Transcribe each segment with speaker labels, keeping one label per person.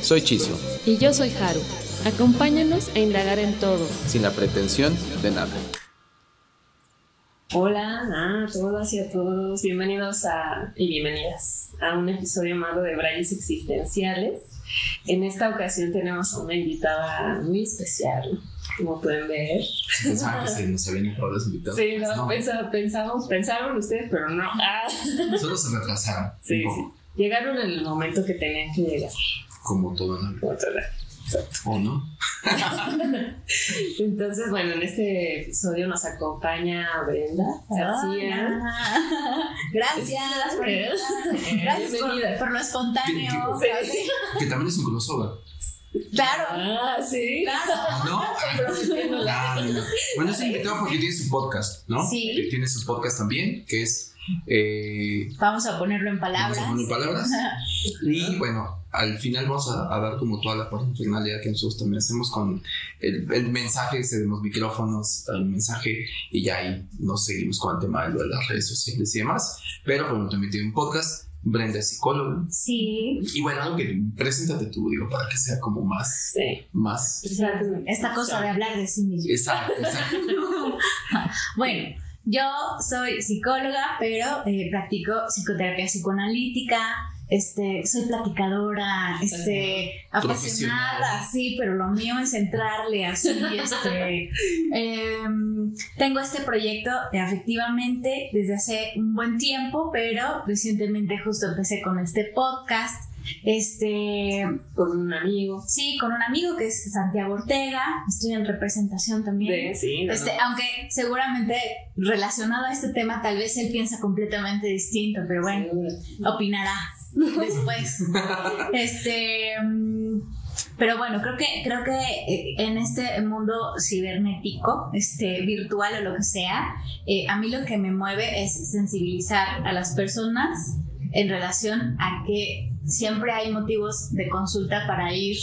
Speaker 1: Soy Chiso.
Speaker 2: Y yo soy Haru. Acompáñanos a indagar en todo.
Speaker 1: Sin la pretensión de nada.
Speaker 2: Hola a todas y a todos, bienvenidos a, y bienvenidas a un episodio más de Brayes Existenciales. En esta ocasión tenemos a una invitada muy especial, como pueden ver.
Speaker 1: Pensaba que se nos habían acabado los invitados.
Speaker 2: Sí, no, pensamos, pensaron ustedes, pero no. Ah.
Speaker 1: Solo se retrasaron.
Speaker 2: Sí, sí. Llegaron en el momento que tenían que llegar.
Speaker 1: Como todo, ¿no?
Speaker 2: Como todo.
Speaker 1: ¿O no?
Speaker 2: Entonces, bueno, en este episodio nos acompaña Brenda García.
Speaker 3: Gracias por, Gracias por, lo espontáneo.
Speaker 1: Que, también es un crossover.
Speaker 3: Claro.
Speaker 2: Ah, sí.
Speaker 3: Claro.
Speaker 1: ¿No? Claro. Bueno, es invitado porque tiene su podcast, ¿no?
Speaker 3: Sí.
Speaker 1: Tiene su podcast también, que es. Eh,
Speaker 3: vamos a ponerlo en palabras.
Speaker 1: Vamos a ponerlo en palabras. y bueno, al final vamos a, dar como toda la personalidad que nosotros también hacemos con el, mensaje, cedemos micrófonos, el mensaje y ya ahí nos seguimos con el tema de las redes sociales y demás. Pero bueno, también tiene un podcast. Brenda es psicóloga.
Speaker 3: Sí.
Speaker 1: Y bueno, algo que preséntate tú, digo, para que sea como más.
Speaker 2: Sí.
Speaker 1: Más.
Speaker 3: Esta cosa de hablar de sí mismo.
Speaker 1: Exacto, exacto.
Speaker 3: bueno. Yo soy psicóloga, pero eh, practico psicoterapia psicoanalítica, este, soy platicadora, este, apasionada, sí, pero lo mío es entrarle así, este, em, tengo este proyecto efectivamente desde hace un buen tiempo, pero recientemente justo empecé con este podcast, este
Speaker 2: con un amigo
Speaker 3: sí con un amigo que es Santiago Ortega estoy en representación también
Speaker 2: sí,
Speaker 3: este aunque seguramente relacionado a este tema tal vez él piensa completamente distinto pero bueno opinará después. este. Pero bueno, creo que, creo que eh, en este mundo cibernético, este, virtual o lo que sea, eh, a mí lo que me mueve es sensibilizar a las personas en relación a que siempre hay motivos de consulta para ir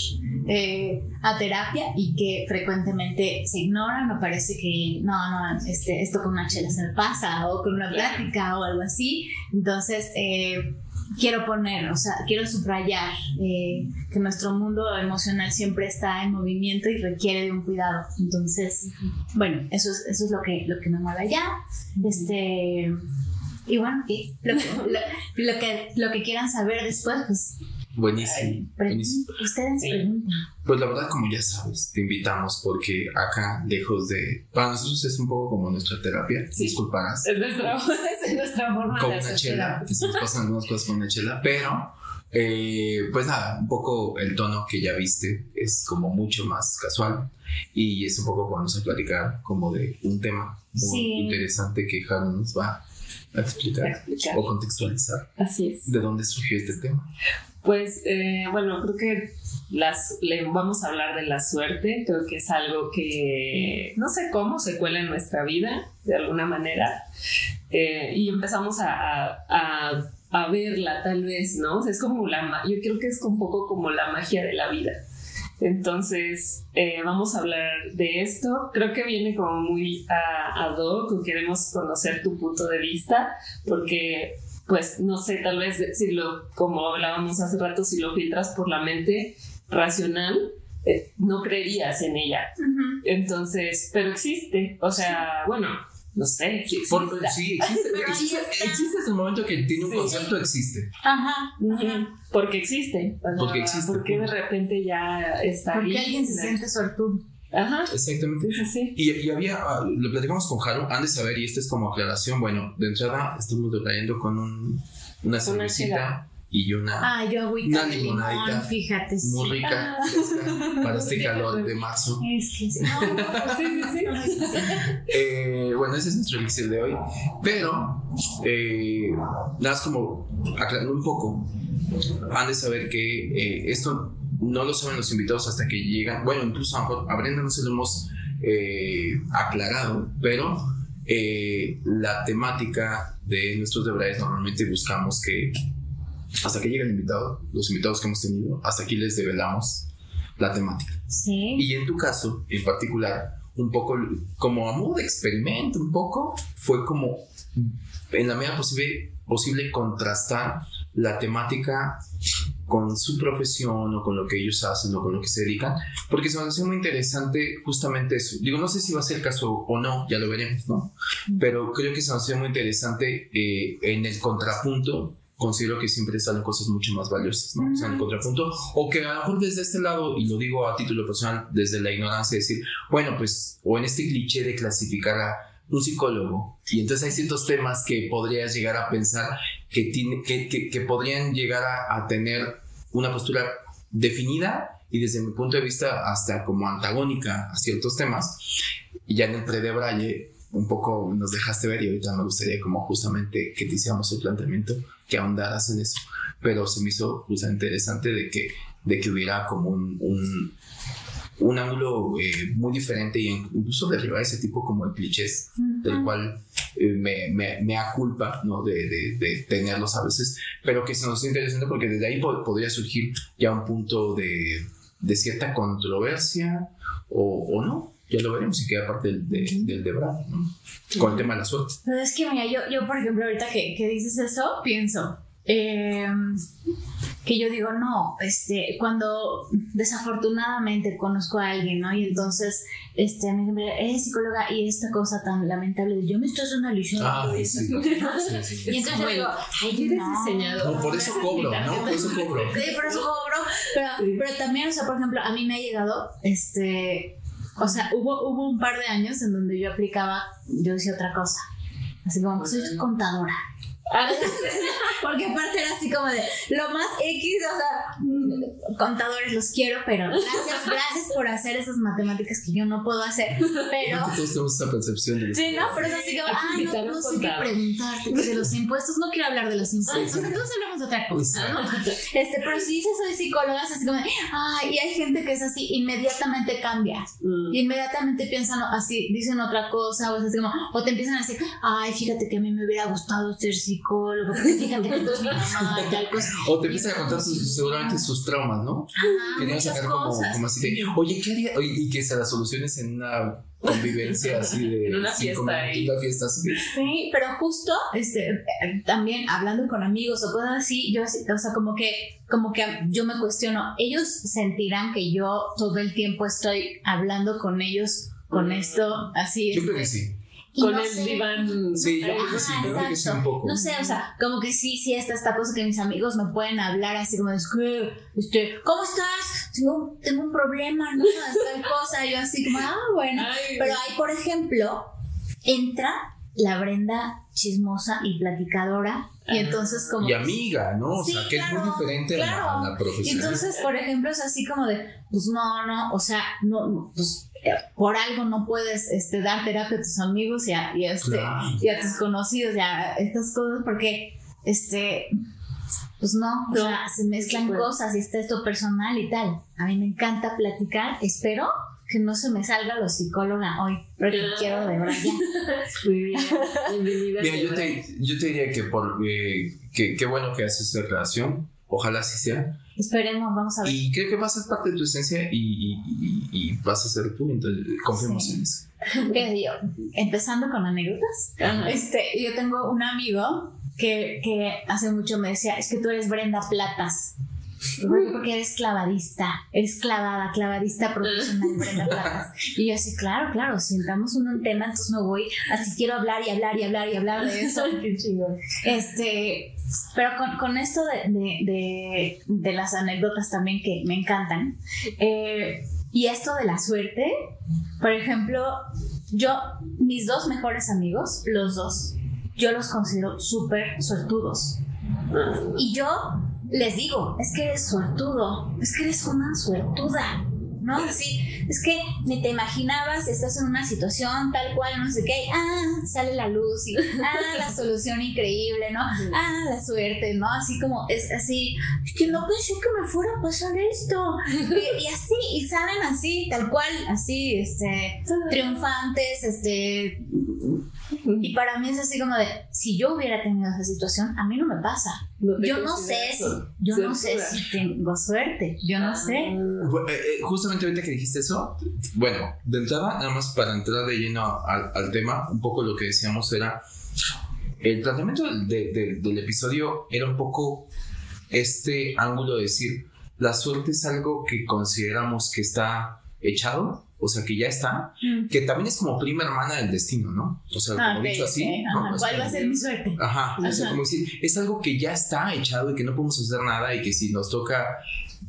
Speaker 3: eh, a terapia y que frecuentemente se ignoran o parece que no, no, este, esto con una chela se me pasa o con una plática o algo así. Entonces, eh, quiero poner, o sea, quiero subrayar eh, que nuestro mundo emocional siempre está en movimiento y requiere de un cuidado. Entonces, bueno, eso es, eso es lo que, lo que me mueve allá. Este, y bueno, lo, lo, que, lo que quieran saber después, pues
Speaker 1: Buenísimo. buenísimo.
Speaker 3: Ustedes preguntan.
Speaker 1: Pues la verdad, como ya sabes, te invitamos porque acá, lejos de. Para nosotros es un poco como nuestra terapia.
Speaker 2: Sí.
Speaker 1: Disculparás.
Speaker 2: Es nuestra, es nuestra forma
Speaker 1: con
Speaker 2: de
Speaker 1: una chela. Que se nos pasan algunas cosas con una chela, pero. Eh, pues nada, un poco el tono que ya viste es como mucho más casual y es un poco vamos a platicar como de un tema muy interesante que Haru nos va a explicar,
Speaker 2: explicar,
Speaker 1: o contextualizar.
Speaker 2: Así es.
Speaker 1: ¿De dónde surgió este tema?
Speaker 2: Pues eh, bueno, creo que las, le vamos a hablar de la suerte, creo que es algo que no sé cómo se cuela en nuestra vida, de alguna manera, eh, y empezamos a, a, a, verla tal vez, ¿no? es como la, yo creo que es un poco como la magia de la vida. Entonces, eh, vamos a hablar de esto. Creo que viene como muy a, a queremos conocer tu punto de vista, porque pues no sé, tal vez si lo, como hablábamos hace rato, si lo filtras por la mente racional, eh, no creerías en ella. Entonces, pero existe, o sea, bueno, no sé.
Speaker 1: Sí, existe. sí, existe, existe, hasta el momento que tiene un concepto, existe.
Speaker 3: Ajá,
Speaker 2: Porque existe.
Speaker 1: porque existe.
Speaker 2: Porque de repente ya está
Speaker 3: Porque alguien se siente suertudo.
Speaker 2: Ajá.
Speaker 1: Exactamente.
Speaker 2: Sí, sí,
Speaker 1: y, y, había, ah, lo platicamos con Jaro, han de saber, y esta es como aclaración, bueno, de entrada estamos trayendo con un, una cervecita y una,
Speaker 3: ah, yo
Speaker 1: una limonadita
Speaker 3: fíjate,
Speaker 1: muy rica para este calor de marzo.
Speaker 3: Es que no, sí, sí, sí.
Speaker 1: eh, bueno, ese es nuestro elixir de hoy, pero eh, nada más como aclarando un poco, han de saber que eh, esto no lo saben los invitados hasta que llegan. Bueno, incluso a Brenda no se lo hemos eh, aclarado, pero eh, la temática de nuestros debrayes normalmente buscamos que hasta que llegue el invitado, los invitados que hemos tenido, hasta aquí les develamos la temática.
Speaker 3: Sí.
Speaker 1: Y en tu caso, en particular, un poco como a modo de experimento, un poco, fue como en la medida posible, posible contrastar la temática con su profesión o con lo que ellos hacen o con lo que se dedican, porque se nos hace muy interesante justamente eso. Digo, no sé si va a ser el caso o no, ya lo veremos, ¿no? Pero creo que se nos hace muy interesante eh, en el contrapunto considero que siempre salen cosas mucho más valiosas, ¿no? O sea, en el contrapunto, o que a lo mejor desde este lado, y lo digo a título personal, desde la ignorancia, decir, bueno, pues, o en este cliché de clasificar a un psicólogo, y entonces hay ciertos temas que podrías llegar a pensar que, tiene, que, que, podrían llegar a, a, tener una postura definida y desde mi punto de vista hasta como antagónica a ciertos temas. Y ya en el pre de Braille un poco nos dejaste ver y ahorita me gustaría como justamente que te hiciéramos el planteamiento, que ahondaras en eso, pero se me hizo interesante de que, de que hubiera como un, un, un ángulo eh, muy diferente y incluso derribar ese tipo como de clichés, del cual eh, me, me, me aculpa ¿no? de, de, de, tenerlos a veces, pero que se nos hace interesante porque desde ahí podría surgir ya un punto de, de cierta controversia o, o no, ya lo veremos y queda parte del, de, del de ¿no? Con el tema de la suerte.
Speaker 3: Pero es que, mira, yo, yo por ejemplo, ahorita que, que dices eso, pienso eh, que yo digo, no, este, cuando desafortunadamente conozco a alguien, ¿no? Y entonces, este, a mí me es psicóloga y esta cosa tan lamentable de yo me estoy analizando
Speaker 1: ah,
Speaker 3: sí,
Speaker 1: sí,
Speaker 3: sí, Y entonces yo digo, ay,
Speaker 2: eres
Speaker 3: no.
Speaker 2: diseñador.
Speaker 1: No, por eso cobro, ¿no? Por eso cobro.
Speaker 3: Sí, por eso cobro. Pero, pero también, o sea, por ejemplo, a mí me ha llegado, este, o sea, hubo, hubo un par de años en donde yo aplicaba, yo decía otra cosa. Así como que soy contadora. Porque aparte era así como de lo más X, o sea, mm, contadores los quiero, pero gracias, gracias por hacer esas matemáticas que yo no puedo hacer. Pero.
Speaker 1: Todos tenemos esa percepción de los
Speaker 3: Sí, no, pero es así como, ay, no, no sé qué preguntarte de los impuestos, no quiero hablar de los impuestos, entonces hablamos de otra cosa, ¿no? Este, pero si dices soy psicóloga, es así como, ay, y hay gente que es así, inmediatamente cambia, mm. inmediatamente piensan así, dicen otra cosa, o, es así como, o te empiezan a decir, ay, fíjate que a mí me hubiera gustado ser psicólogo, fíjate que tú es mi mamá, tal cosa.
Speaker 1: O te empiezan a contar sus, seguramente sus traumas, ¿no?
Speaker 3: Ajá,
Speaker 1: Querían sacar como, como, así de, oye, ¿qué haría? Oye, y que se las soluciones en una convivencia así de
Speaker 2: en una fiesta
Speaker 1: una fiesta así.
Speaker 3: sí pero justo este también hablando con amigos o cosas así yo o sea como que como que yo me cuestiono ellos sentirán que yo todo el tiempo estoy hablando con ellos con esto así
Speaker 1: yo creo que sí
Speaker 2: con no el sé, diván.
Speaker 1: Sí, yo creo que sí, creo que sí un poco.
Speaker 3: No sé, o sea, como que sí, sí, está esta cosa que mis amigos me pueden hablar así como, es que, este, ¿cómo estás? Tengo, tengo un problema, ¿no? Tal cosa, yo así como, ah, bueno.
Speaker 2: Ay,
Speaker 3: Pero ahí, por ejemplo, entra la Brenda chismosa y platicadora. Y entonces como...
Speaker 1: Y amiga, ¿no? O
Speaker 3: Sí,
Speaker 1: sea, que
Speaker 3: claro,
Speaker 1: es muy diferente
Speaker 3: claro.
Speaker 1: a la, a la
Speaker 3: Y
Speaker 1: profesión.
Speaker 3: entonces, por ejemplo, es así como de, pues no, no, o sea, no, no, pues por algo no puedes este, dar terapia a tus amigos y a, y este,
Speaker 1: Claro.
Speaker 3: y a tus conocidos y a estas cosas porque, este, pues no, o
Speaker 2: No,
Speaker 3: sea, se mezclan
Speaker 2: pues.
Speaker 3: cosas y está esto personal y tal. A mí me encanta platicar, espero que no se me salga lo psicóloga hoy, porque quiero de verdad ya.
Speaker 2: Muy bien. Bienvenida.
Speaker 1: Mira, yo te, yo te diría que por eh, que, qué bueno que haces esta relación, ojalá así sea.
Speaker 3: Esperemos, vamos a ver.
Speaker 1: Y creo que vas a ser parte de tu esencia y, y, y- y vas a ser tú, entonces confiemos
Speaker 3: Sí.
Speaker 1: en eso.
Speaker 3: Yo, empezando con anécdotas,
Speaker 2: Ajá.
Speaker 3: este, yo tengo un amigo que, que hace mucho me decía, es que tú eres Brenda Platas. Porque eres clavadista, eres clavada, clavadista profesional, Brenda Platas. Y yo así, claro, claro, si entramos en un tema, entonces me voy, así quiero hablar y hablar y hablar y hablar de eso.
Speaker 2: Qué chingón.
Speaker 3: Este, pero con, con esto de, de, de- de las anécdotas también que me encantan. eh, y esto de la suerte, por ejemplo, yo, mis dos mejores amigos, los dos, yo los considero súper suertudos. Y yo les digo, es que eres suertudo, es que eres una suertuda. ¿no? Así, es que ni te imaginabas, estás en una situación tal cual, no sé qué, ah, sale la luz y, ah, la solución increíble, ¿no? Ah, la suerte, ¿no? Así como, es así, es que no pensé que me fuera a pasar esto. Y, y así, y salen así, tal cual, así, este, triunfantes, este... Y para mí es así como de, si yo hubiera tenido esa situación, a mí no me pasa. Yo no sé si, yo no sé si tengo suerte, yo no sé.
Speaker 1: Bu- eh, eh, Justamente ahorita que dijiste eso, bueno, de entrada, nada más para entrar de lleno al, al tema, un poco lo que decíamos era, el planteamiento del, de- de- del episodio era un poco este ángulo de decir, la suerte es algo que consideramos que está echado, o sea, que ya está,
Speaker 3: Mm.
Speaker 1: que también es como prima hermana del destino, ¿no? O sea,
Speaker 3: Ah,
Speaker 1: como
Speaker 3: ok,
Speaker 1: dicho así,
Speaker 3: ok,
Speaker 1: ¿no?
Speaker 3: ajá.
Speaker 1: O
Speaker 3: ¿Cuál va a ser mi suerte?
Speaker 1: Ajá, o sea, como decir, es algo que ya está echado y que no podemos hacer nada y que si nos toca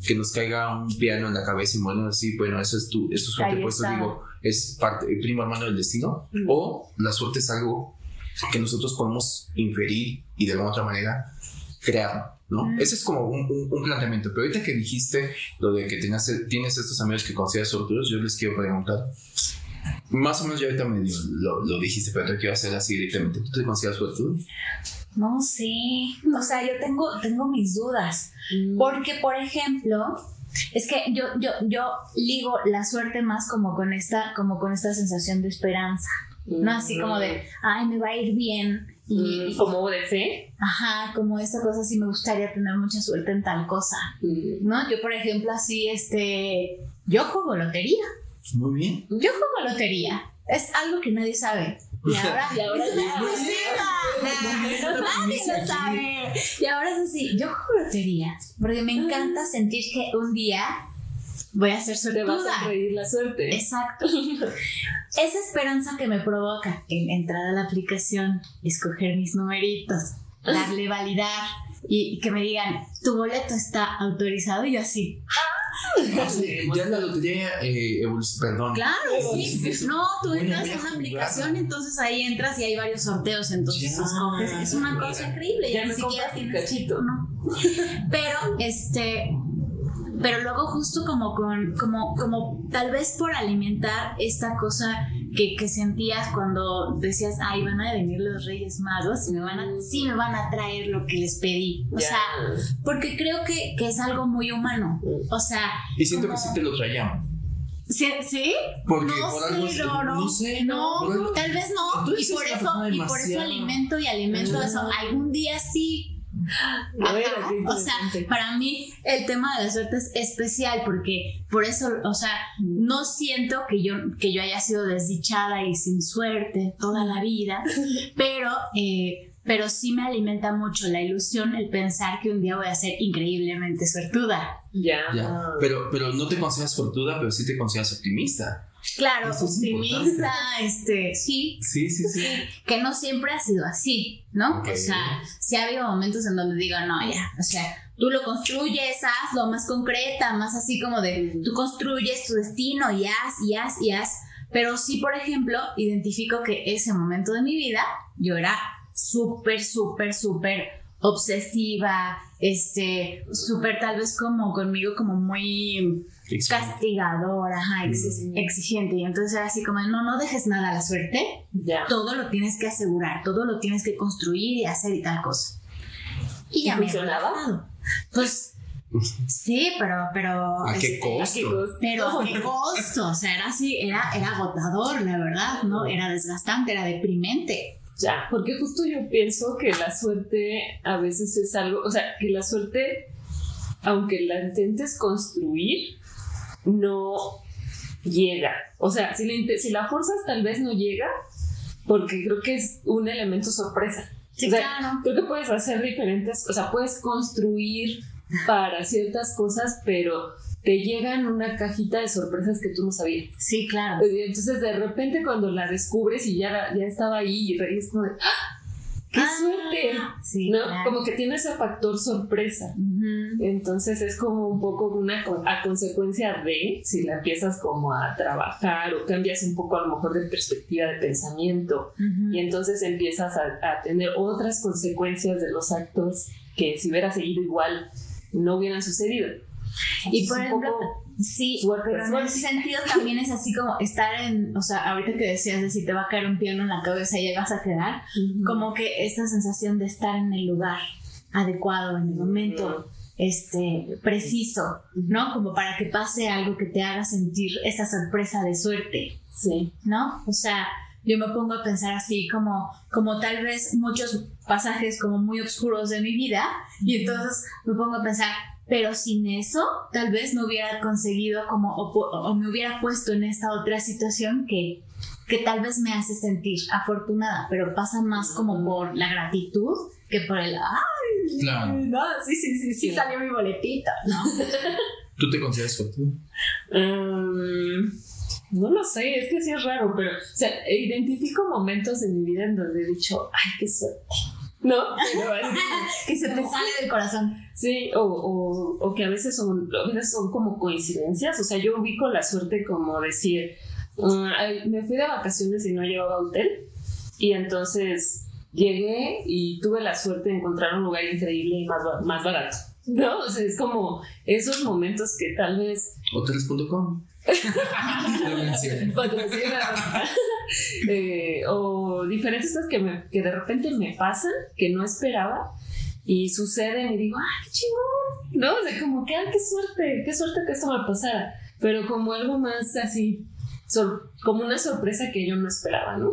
Speaker 1: que nos caiga un piano en la cabeza y morirnos así, bueno, eso es tu, eso es suerte, por eso digo, es parte, el primo hermano del destino,
Speaker 2: Mm.
Speaker 1: o la suerte es algo que nosotros podemos inferir y de alguna otra manera crear, ¿no?
Speaker 3: Mm.
Speaker 1: Ese es como un, un- un planteamiento, pero ahorita que dijiste lo de que tenías, tienes estos amigos que consideras sortudos, yo les quiero preguntar, más o menos ya ahorita medio lo, lo dijiste, pero te quiero hacer así directamente, ¿tú te consideras suertudo?
Speaker 3: No sé, o sea, yo tengo, tengo mis dudas.
Speaker 2: Mm.
Speaker 3: Porque, por ejemplo, es que yo, yo, yo ligo la suerte más como con esta, como con esta sensación de esperanza. No así como de, ay, me va a ir bien. Y,
Speaker 2: Mm, como de fe.
Speaker 3: ajá, como esta cosa sí me gustaría tener mucha suerte en tal cosa.
Speaker 2: Mm.
Speaker 3: ¿No? Yo, por ejemplo, así, este, yo juego lotería.
Speaker 1: Muy bien.
Speaker 3: Yo juego lotería. Es algo que nadie sabe. Y ahora,
Speaker 2: Y ahora
Speaker 3: es una exclusiva. Nadie lo sabe. Y ahora es así, yo juego lotería. Porque me encanta sentir que un día voy a ser
Speaker 2: Te vas a reír la suerte.
Speaker 3: Exacto. Esa esperanza que me provoca en entrar a la aplicación, escoger mis numeritos, darle validar y que me digan, tu boleto está autorizado y yo así,
Speaker 1: Ya en la lotería, eh, perdón.
Speaker 3: Claro, sí. No, tú entras
Speaker 1: a
Speaker 3: una aplicación, entonces ahí entras y hay varios sorteos, entonces
Speaker 1: Ya.
Speaker 3: Es una cosa increíble.
Speaker 2: Ya
Speaker 3: Ya ni siquiera tienes
Speaker 2: cachito.
Speaker 3: no. Pero, este. Pero luego justo como con, como, como tal vez por alimentar esta cosa que, que sentías cuando decías, ay, van a venir los Reyes Magos y me van a, sí me van a traer lo que les pedí. O sea, porque creo que, que es algo muy humano. O sea,
Speaker 1: Y siento que sí te lo traíamos.
Speaker 3: ¿sí? ¿sí?
Speaker 1: Porque
Speaker 3: no
Speaker 1: por
Speaker 3: sé,
Speaker 1: algo.
Speaker 3: no, no,
Speaker 1: no sé.
Speaker 3: no, tal vez no. Y por eso, y por eso alimento y alimento eso. Algún día sí. O sea, para mí el tema de la suerte es especial porque por eso, o sea, no siento que yo, que yo haya sido desdichada y sin suerte toda la vida, pero, eh, pero sí me alimenta mucho la ilusión el pensar que un día voy a ser increíblemente suertuda.
Speaker 2: Ya.
Speaker 1: Ya. Pero, pero no te consideras fortuda, pero sí te consideras optimista.
Speaker 3: Claro,
Speaker 1: Eso es
Speaker 3: optimista, este, sí,
Speaker 1: Sí, sí, sí.
Speaker 3: que no siempre ha sido así, ¿no? O sea, sí ha habido momentos en donde digo, no, ya, o sea, tú lo construyes, hazlo más concreta, más así como de, tú construyes tu destino y haz, y haz, y haz. Pero sí, por ejemplo, identifico que ese momento de mi vida yo era súper, súper, súper obsesiva, este, súper tal vez como conmigo como muy castigadora, ajá, exi-
Speaker 2: Mm.
Speaker 3: exigente. Y entonces era así como, no, no dejes nada a la suerte,
Speaker 2: Ya.
Speaker 3: todo lo tienes que asegurar, todo lo tienes que construir y hacer y tal cosa. Y
Speaker 2: ¿Y
Speaker 3: ya me he
Speaker 2: funcionaba?
Speaker 3: Pues sí, pero, pero.
Speaker 1: ¿A qué
Speaker 3: este,
Speaker 1: costo?
Speaker 2: ¿A qué costo?
Speaker 3: Pero a qué costo, o sea, era así, era, era agotador, la verdad, ¿no? Era desgastante, era deprimente.
Speaker 2: Ya, porque justo yo pienso que la suerte a veces es algo, o sea, que la suerte, aunque la intentes construir, no llega. O sea, si la, si la forzas tal vez no llega, porque creo que es un elemento sorpresa.
Speaker 3: Sí,
Speaker 2: O sea,
Speaker 3: claro.
Speaker 2: Creo que puedes hacer diferentes, o sea, puedes construir para ciertas cosas, pero te llegan una cajita de sorpresas que tú no sabías.
Speaker 3: Sí, claro.
Speaker 2: Entonces de repente cuando la descubres y ya, ya estaba ahí y es como de ¡Ah! ¡Qué
Speaker 3: Ah,
Speaker 2: suerte!
Speaker 3: Sí,
Speaker 2: ¿No?
Speaker 3: claro.
Speaker 2: Como que tiene ese factor sorpresa. Entonces es como un poco una a consecuencia de si la empiezas como a trabajar o cambias un poco a lo mejor de perspectiva de pensamiento y entonces empiezas a, a tener otras consecuencias de los actos que si hubiera seguido igual no hubieran sucedido.
Speaker 3: Y por ejemplo,
Speaker 2: poco-
Speaker 3: Sí, pero en ese sentido también es así como estar en, o sea, ahorita que decías de si te va a caer un piano en la cabeza y ya vas a quedar, como que esta sensación de estar en el lugar adecuado, en el momento este, preciso, ¿no? Como para que pase algo que te haga sentir esa sorpresa de suerte,
Speaker 2: Sí.
Speaker 3: ¿no? O sea, yo me pongo a pensar así como, como tal vez muchos pasajes como muy oscuros de mi vida y entonces me pongo a pensar, pero sin eso tal vez no hubiera conseguido como o, me hubiera puesto en esta otra situación que, que tal vez me hace sentir afortunada, pero pasa más como por la gratitud que por el, ay,
Speaker 1: Claro.
Speaker 3: no, sí, sí, sí, sí, salió mi boletito, ¿no?
Speaker 1: ¿Tú te consideras suertudo?
Speaker 2: Mm, no lo sé, es que sí es raro, pero, o sea, identifico momentos en mi vida en donde he dicho, ay, qué suerte. No, pero
Speaker 3: que se te sale del corazón.
Speaker 2: sí, o, o, o que a veces son, a veces son como coincidencias, o sea, yo ubico la suerte como decir, ay, me fui de vacaciones y no llevaba hotel, y entonces llegué y tuve la suerte de encontrar un lugar increíble y más, más barato. No, o sea, es como esos momentos que tal vez
Speaker 1: Hoteles.com.
Speaker 2: Patrocina eh, o diferentes cosas que, me- que de repente me pasan que no esperaba y suceden y digo, ¡ay, qué chingón! ¿No? O sea, como que, ¡ay, qué suerte! ¡Qué suerte que esto me pasara! Pero como algo más así, sor- como una sorpresa que yo no esperaba, ¿no?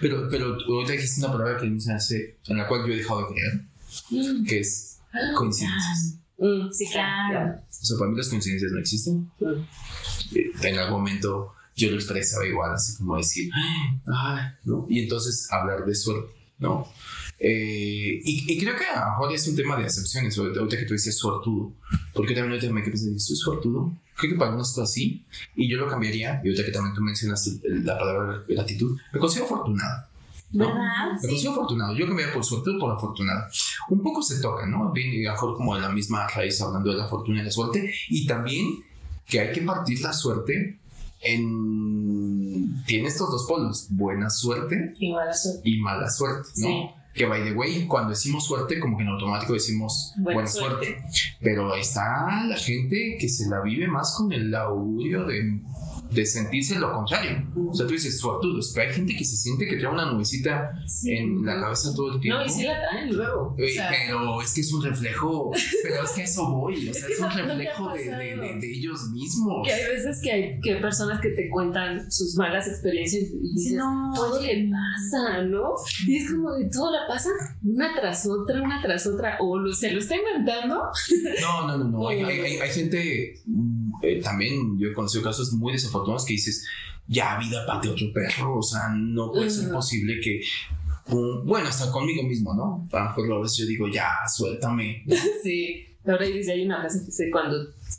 Speaker 1: Pero, pero tú ahorita dijiste una palabra que a mí se hace, en la cual yo he dejado de creer, que es coincidencias.
Speaker 2: Mm,
Speaker 3: Sí, claro.
Speaker 1: O sea, para mí las coincidencias no existen.
Speaker 2: Mm.
Speaker 1: Eh, En algún momento yo lo expresaba igual, así como decir, ay, ¿no? Y entonces hablar de suerte, ¿no? Eh, y, y creo que a mejor es un tema de acepciones, ahorita que tú decías suertudo, porque también ahorita me quedé pensando, ¿soy suertudo? Creo que para algunas cosas sí, y yo lo cambiaría, y ahorita que también tú mencionaste el- la palabra gratitud, me considero afortunado. ¿no?
Speaker 3: ¿Verdad?
Speaker 1: Me
Speaker 3: Sí.
Speaker 1: considero afortunado. Yo cambiaría por suerte por afortunado. Un poco se toca, ¿no? Viene mejor como de la misma raíz hablando de la fortuna y la suerte. Y también que hay que partir la suerte en... Tiene estos dos polos, buena suerte
Speaker 2: Y mala suerte.
Speaker 1: y mala suerte, ¿no?
Speaker 2: Sí.
Speaker 1: Que by the way, cuando decimos suerte, como que en automático decimos
Speaker 2: Buena
Speaker 1: buena, suerte. Pero ahí está la gente que se la vive más con el augurio de, de sentirse lo contrario. O sea, tú dices suertudos, pero hay gente que se siente que trae una nubecita
Speaker 2: Sí.
Speaker 1: en la cabeza todo el tiempo.
Speaker 2: No, y sí la traen luego. O
Speaker 1: Eh,
Speaker 2: sea,
Speaker 1: pero es que es un reflejo, pero es que a eso voy, o sea,
Speaker 2: que
Speaker 1: es, un reflejo de, de- de- de ellos mismos.
Speaker 2: que hay veces que hay que personas que te cuentan sus malas experiencias y dices,
Speaker 3: No,
Speaker 2: todo le pasa, ¿no? Y es como de todo la pasa una tras otra, una tras otra, o lo- se lo está inventando.
Speaker 1: No, no, no, no. Hay, hay- hay- hay gente, eh, también yo he conocido casos muy desafortunados que dices, ya vida pate otro perro, o sea, no puede ser posible que, um, bueno, hasta conmigo mismo, ¿no? A lo mejor a veces yo digo, ya, suéltame.
Speaker 2: Sí. Ahora dice, hay una frase que dice cuando,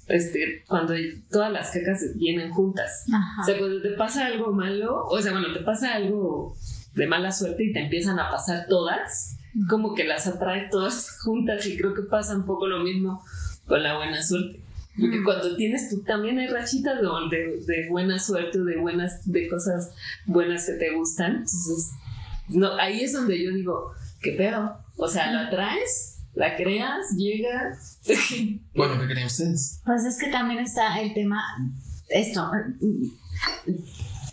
Speaker 2: este, cuando todas las cacas vienen juntas.
Speaker 3: Ajá.
Speaker 2: O sea, cuando te pasa algo malo, o sea, bueno, te pasa algo de mala suerte y te empiezan a pasar todas, como que las atraes todas juntas y creo que pasa un poco lo mismo con la buena suerte. Porque cuando tienes tú también hay rachitas de, de, de buena suerte o de buenas, de cosas buenas que te gustan. Entonces, no, ahí es donde yo digo, ¿qué pedo? O sea, la traes, la creas, llega.
Speaker 1: Bueno, ¿qué creen ustedes?
Speaker 3: Pues es que también está el tema, esto,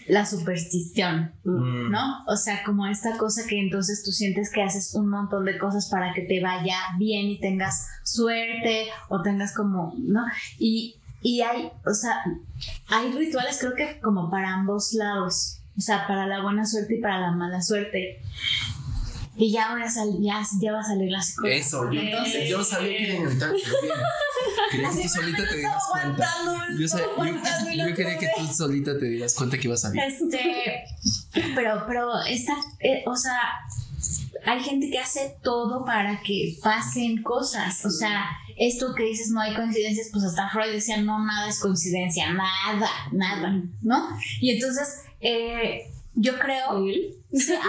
Speaker 3: la superstición,
Speaker 1: Mm,
Speaker 3: ¿no? O sea, como esta cosa que entonces tú sientes que haces un montón de cosas para que te vaya bien y tengas suerte o tengas como, ¿no? Y, y hay, o sea, hay rituales creo que como para ambos lados, o sea, para la buena suerte y para la mala suerte. Y ya, voy a sal- ya, ya va a salir la psicóloga.
Speaker 1: Eso, yo,
Speaker 3: Entonces,
Speaker 1: yo sabía que iban a invitar. Quería que tú solita te dieras cuenta. Yo, sa- yo- yo quería que tú solita te dieras cuenta que iba a salir.
Speaker 3: Este, pero, pero esta, eh, o sea, hay gente que hace todo para que pasen cosas. O sea, esto que dices no hay coincidencias, pues hasta Freud decía no, nada es coincidencia, nada, nada, ¿no? Y entonces, eh, yo creo,
Speaker 2: Él,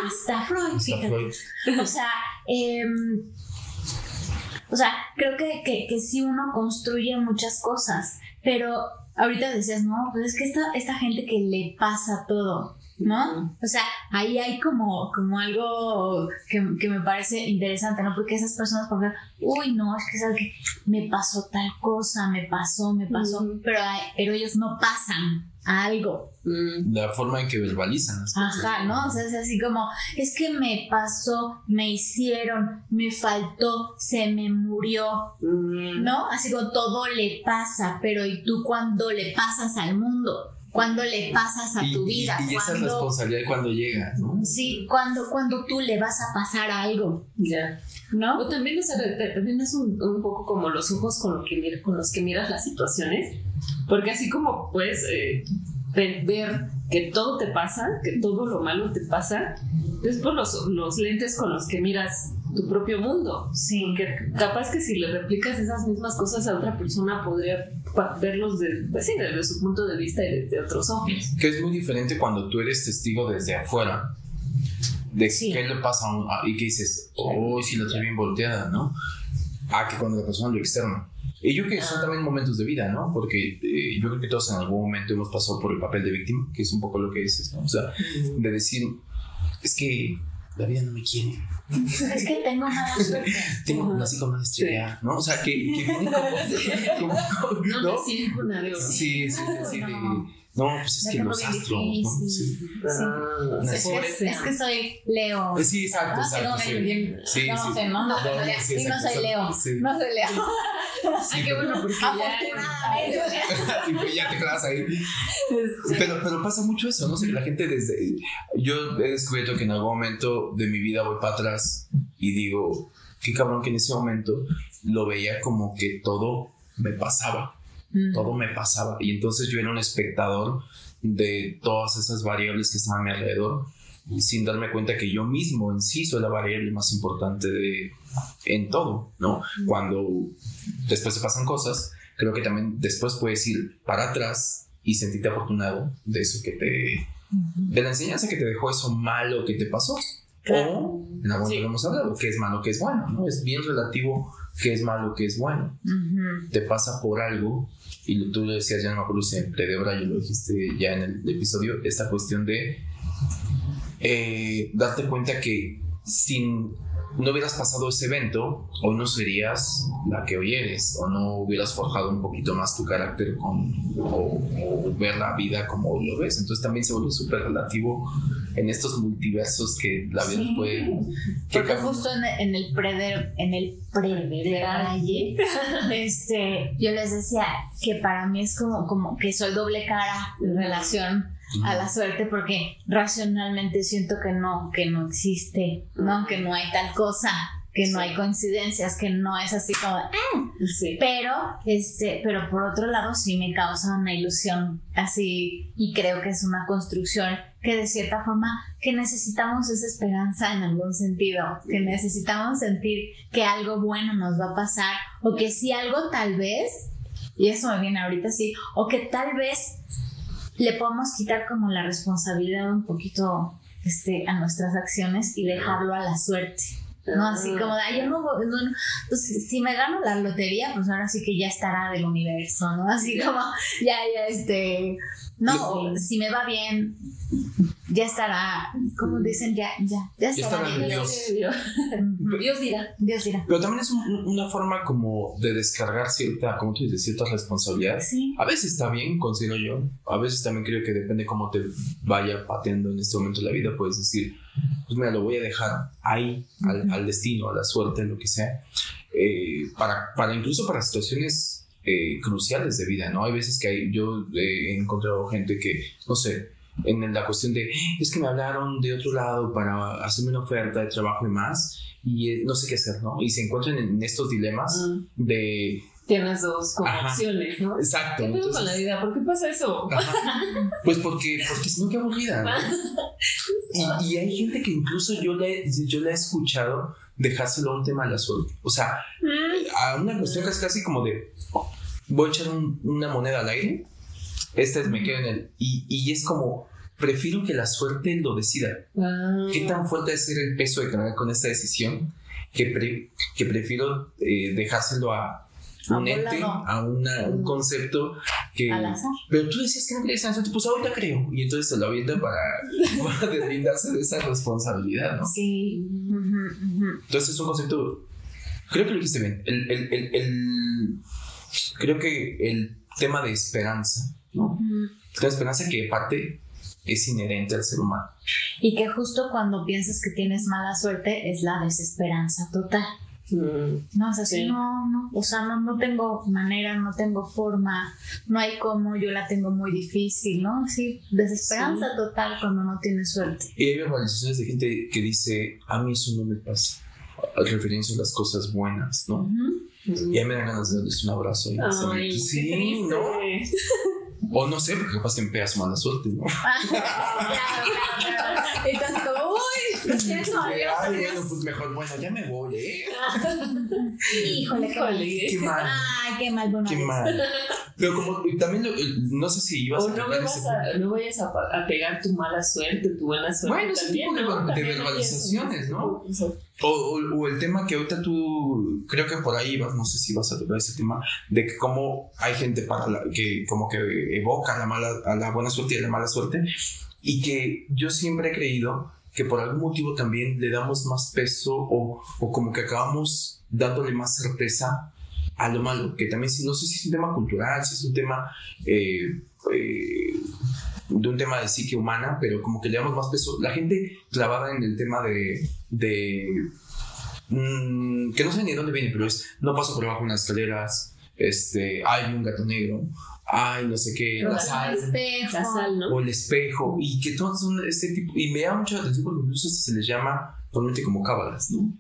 Speaker 3: hasta Freud,
Speaker 1: Hasta
Speaker 3: fíjate.
Speaker 1: Freud.
Speaker 3: O sea, em, o sea, creo que, que, que sí uno construye muchas cosas, pero ahorita decías, no, pues es que esta, esta gente que le pasa todo, ¿no? O sea, ahí hay como, como algo que, que me parece interesante, ¿no? Porque esas personas, por ejemplo, uy, no, es que sabes que me pasó tal cosa, me pasó, me pasó, pero, pero ellos no pasan algo.
Speaker 2: Mm,
Speaker 1: La forma en que verbalizan las cosas.
Speaker 3: Ajá, ¿no? O sea, es así como, es que me pasó, me hicieron, me faltó, se me murió,
Speaker 2: mm.
Speaker 3: ¿no? Así como todo le pasa, pero ¿y tú cuándo le pasas al mundo? ¿Cuándo le pasas a
Speaker 1: Y,
Speaker 3: tu
Speaker 1: y-
Speaker 3: vida?
Speaker 1: y esa
Speaker 3: ¿Cuándo-
Speaker 1: responsabilidad cuando llega, ¿no?
Speaker 3: Sí, cuando, cuando tú le vas a pasar algo,
Speaker 2: Ya.
Speaker 3: ¿no?
Speaker 2: O también, o sea, también es un, un poco como los ojos con, lo que con los que miras las situaciones, porque así como puedes eh, ve- ver que todo te pasa, que todo lo malo te pasa, es por los, los lentes con los que miras tu propio mundo.
Speaker 3: Sí.
Speaker 2: Porque capaz que si le replicas esas mismas cosas a otra persona podría verlos de, pues sí, desde su punto de vista y desde otros ojos.
Speaker 1: Que es muy diferente cuando tú eres testigo desde afuera de
Speaker 3: Sí.
Speaker 1: qué le pasa a un, a- y que dices, oh, si la trae bien volteada, ¿no? A que cuando la persona lo externa. Y yo creo que son también momentos de vida, ¿no? Porque eh, yo creo que todos en algún momento hemos pasado por el papel de víctima, que es un poco lo que dices, ¿no? O sea, de decir, es que la vida no me quiere,
Speaker 3: Es que tengo mala suerte.
Speaker 1: tengo nací con una estrella, ¿no? O sea, que, que viene como, como- como-
Speaker 2: No,
Speaker 1: ¿no?
Speaker 2: cuna de oro.
Speaker 1: Sí, sí, sí, sí, de-
Speaker 3: No.
Speaker 1: pues es que los astros, ¿no? Sí.
Speaker 2: Ah,
Speaker 1: Sí.
Speaker 3: Es que,
Speaker 2: ese
Speaker 3: es que soy Leo.
Speaker 1: Eh, Sí, exacto,
Speaker 3: Ah,
Speaker 1: exacto. sí. Sí,
Speaker 3: no
Speaker 1: sí.
Speaker 3: sé, no, no,
Speaker 1: No,
Speaker 3: ya,
Speaker 1: sí,
Speaker 3: sí, no soy Leo.
Speaker 1: sí.
Speaker 3: No soy Leo.
Speaker 2: Ay, qué bueno, porque ya.
Speaker 3: Afortunadamente.
Speaker 1: y pues ya te clavas ahí.
Speaker 2: Este,
Speaker 1: Pero, pero pasa mucho eso, ¿no? O sea, que la gente desde... Yo he descubierto que en algún momento de mi vida voy para atrás y digo, qué cabrón que en ese momento lo veía como que todo me pasaba,
Speaker 3: Mm.
Speaker 1: todo me pasaba. Y entonces yo era un espectador de todas esas variables que estaban a mi alrededor sin darme cuenta que yo mismo en sí soy la variable más importante de, en todo, ¿no? Cuando después se pasan cosas, creo que también después puedes ir para atrás y sentirte afortunado de eso que te, de la enseñanza que te dejó eso malo que te pasó. O, en algún
Speaker 2: Sí.
Speaker 1: hemos hablado, que es malo, que es bueno, ¿no? Es bien relativo qué es malo, qué es bueno.
Speaker 3: Ujú.
Speaker 1: Te pasa por algo, y tú lo decías, ya no me acuerdo en yo lo dijiste ya en el episodio, esta cuestión de eh, darte cuenta que sin no hubieras pasado ese evento, hoy no serías la que hoy eres, o no hubieras forjado un poquito más tu carácter con, o, o ver la vida como lo ves. Entonces también se vuelve súper relativo en estos multiversos que la vida
Speaker 3: Sí.
Speaker 1: puede... que
Speaker 3: Porque justo en, en el preder, en el prederalle, este, yo les decía que para mí es como, como que soy doble cara en relación a la suerte porque racionalmente siento que no, que no existe, ¿no? Que no hay tal cosa, que no
Speaker 2: Sí.
Speaker 3: hay coincidencias, que no es así como, ah,
Speaker 2: Sí.
Speaker 3: pero este pero por otro lado sí me causa una ilusión así y creo que es una construcción que de cierta forma que necesitamos esa esperanza en algún sentido que necesitamos sentir que algo bueno nos va a pasar o que si algo tal vez y eso me viene ahorita sí o que tal vez le podemos quitar como la responsabilidad un poquito este, a nuestras acciones y dejarlo a la suerte no, así
Speaker 2: Ah.
Speaker 3: como de, "Ay, yo no, no- no- pues si me gano la lotería, pues ahora sí que ya estará del universo, ¿no? Así como, ya, ya, este, no,
Speaker 2: Sí.
Speaker 3: si me va bien, ya estará, como dicen, ya, ya, ya estará
Speaker 1: estará
Speaker 3: bien.
Speaker 1: Dios.
Speaker 2: Dios. Dirá.
Speaker 3: Dios dirá.
Speaker 1: Pero también es un- una forma como de descargar cierta, como tú dices, cierta responsabilidad.
Speaker 3: Sí.
Speaker 1: A veces está bien, considero yo. A veces también creo que depende cómo te vaya pateando en este momento la vida. Puedes decir, pues mira, lo voy a dejar ahí, al, al destino, a la suerte, lo que sea. Eh, para, para incluso para situaciones eh, cruciales de vida, ¿no? Hay veces que hay, yo eh, he encontrado gente que, no sé, en la cuestión de, es que me hablaron de otro lado para hacerme una oferta de trabajo y más, y eh, no sé qué hacer, ¿no? Y se encuentran en estos dilemas de...
Speaker 2: Tienes dos como
Speaker 1: Ajá.
Speaker 2: opciones, ¿no?
Speaker 1: Exacto.
Speaker 2: ¿Qué pedo con
Speaker 1: entonces-
Speaker 2: la vida? ¿Por qué pasa eso?
Speaker 1: Ajá. Pues porque, porque si no, qué aburrida. ¿no? Y, y hay gente que incluso yo le, yo le he escuchado dejárselo a un tema de la suerte. O sea, a una cuestión casi, casi como de voy a echar un- una moneda al aire. Esta es me quedo en el. Y, y es como, prefiero que la suerte lo decida.
Speaker 2: Ah.
Speaker 1: ¿Qué tan fuerte es ser el peso de cargar con esta decisión? Que, pre- que prefiero eh, dejárselo a, un ente, a una, un concepto que... Pero tú decías que no creías en eso, pues ahorita creo. Y entonces se lo avienta para, para deslindarse de esa responsabilidad, ¿no?
Speaker 3: Sí.
Speaker 1: Entonces es un concepto, creo que lo dijiste bien, el, el, el, el creo que el tema de esperanza, ¿no? La esperanza que parte es inherente al ser humano.
Speaker 3: Y que justo cuando piensas que tienes mala suerte es la desesperanza total. Mm. No, o sea, no, no, o sea, no, no tengo manera, no tengo forma, no hay cómo, yo la tengo muy difícil, ¿no? Sí, desesperanza total cuando no tienes suerte.
Speaker 1: Y hay organizaciones de gente que dice, a mí eso no me pasa, al referencia a las cosas buenas, ¿no? Y a mí me dan ganas de darles un abrazo. Y
Speaker 2: Ay, sí, ¿no?
Speaker 1: O no sé, porque capaz te empeas mala suerte, ¿no?
Speaker 3: Entonces, como, uy,
Speaker 1: Ay, bueno, pues mejor, bueno, ya me voy, ¿eh?
Speaker 3: Híjole, qué mal.
Speaker 1: Qué mal.
Speaker 3: Ay, qué mal, bueno.
Speaker 1: Qué mal. Pero como también, no sé si ibas
Speaker 2: o a no, me vas a, no vayas a, a, pegar tu mala suerte, tu buena suerte.
Speaker 1: Bueno, también, tipo de, de verbalizaciones, ¿no? O, o, el tema que ahorita tú, creo que por ahí vas, no sé si vas a tocar ese tema, de que cómo hay gente para la, que como que evoca la mala, a la buena suerte y a la mala suerte, y que yo siempre he creído que por algún motivo también le damos más peso o, o como que acabamos dándole más certeza a lo malo, que también no sé si es un tema cultural, si es un tema eh, eh, de un tema de psique humana, pero como que le damos más peso. La gente clavada en el tema de, de mm, que no sé ni de dónde viene, pero es no paso por debajo de unas escaleras, este, hay un gato negro, ay, no sé qué,
Speaker 3: la sal,
Speaker 2: la sal, ¿no?
Speaker 1: o el espejo, y que todos son este tipo, y me da mucha atención porque incluso se les llama normalmente como cábalas, ¿no?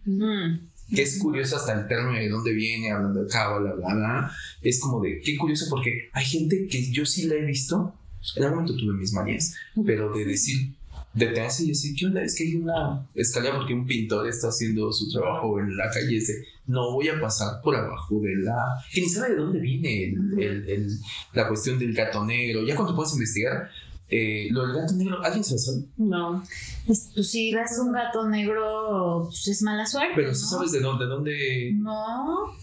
Speaker 1: que es curioso hasta el término de dónde viene, hablando de cábala, bla, bla, es como de, qué curioso porque hay gente que yo sí la he visto, en algún momento tuve mis manías, pero de decir, detenerse y decir, ¿qué onda? Es que hay una escalera porque un pintor está haciendo su trabajo en la calle, de, no voy a pasar por abajo de la... que ni sabe de dónde viene el, el, la cuestión del gato negro, ya cuando puedes investigar, eh, lo del gato negro, ¿alguien se lo sabe?
Speaker 3: No. Pues, pues, si ves un gato negro, pues es mala suerte.
Speaker 1: Pero
Speaker 3: ¿no?
Speaker 1: sabes de dónde, de dónde.
Speaker 3: No.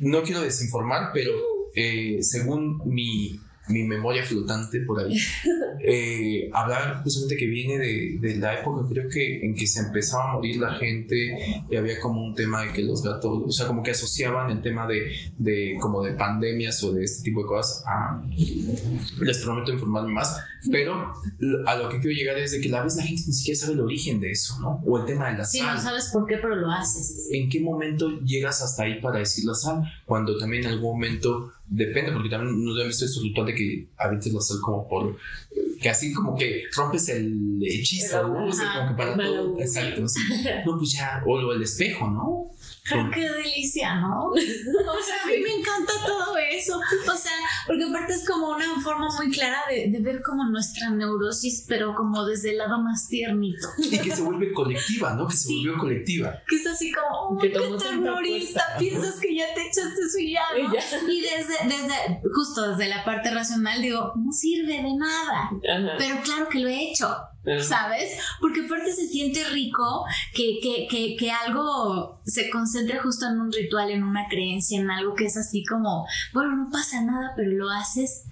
Speaker 1: No quiero desinformar, pero eh, según mi mi memoria flotante por ahí, eh, hablar justamente que viene de, de, la época, creo que en que se empezaba a morir la gente y había como un tema de que los gatos, o sea, como que asociaban el tema de, de como de pandemias o de este tipo de cosas les prometo informarme más, pero a lo que quiero llegar es de que a vez la gente ni siquiera sabe el origen de eso, ¿no? O el tema de la
Speaker 3: sí,
Speaker 1: sal.
Speaker 3: Sí, no sabes por qué, pero lo haces.
Speaker 1: ¿En qué momento llegas hasta ahí para decir la sal? Cuando también en algún momento Depende, porque también no he visto ese ritual de que avientes la sal como por. que así como que rompes el hechizo, ¿no? O sea, como que para todo. Exacto. No, pues ya. O el espejo, ¿no?
Speaker 3: Pero qué delicia, ¿no? O sea, a mí me encanta todo eso. O sea, porque aparte es como una forma muy clara de, de, ver como nuestra neurosis, pero como desde el lado más tiernito.
Speaker 1: Y que se vuelve colectiva, ¿no? Que se sí. volvió colectiva.
Speaker 3: Que es así como, oh, qué ternurita, piensas que ya te echaste su ya, ¿no? Y desde, desde, justo desde la parte racional digo, no sirve de nada. Ajá. Pero claro que lo he hecho. ¿Sabes? Porque aparte se siente rico que, que, que, que, algo se concentre justo en un ritual, en una creencia, en algo que es así como, bueno, no pasa nada, pero lo haces,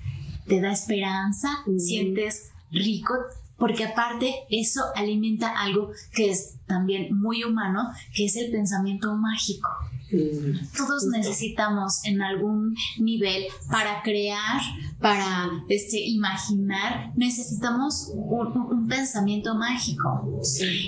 Speaker 3: te da esperanza, mm. sientes rico, porque aparte eso alimenta algo que es también muy humano, que es el pensamiento mágico. Todos necesitamos en algún nivel para crear, para este, imaginar, necesitamos un, un pensamiento mágico.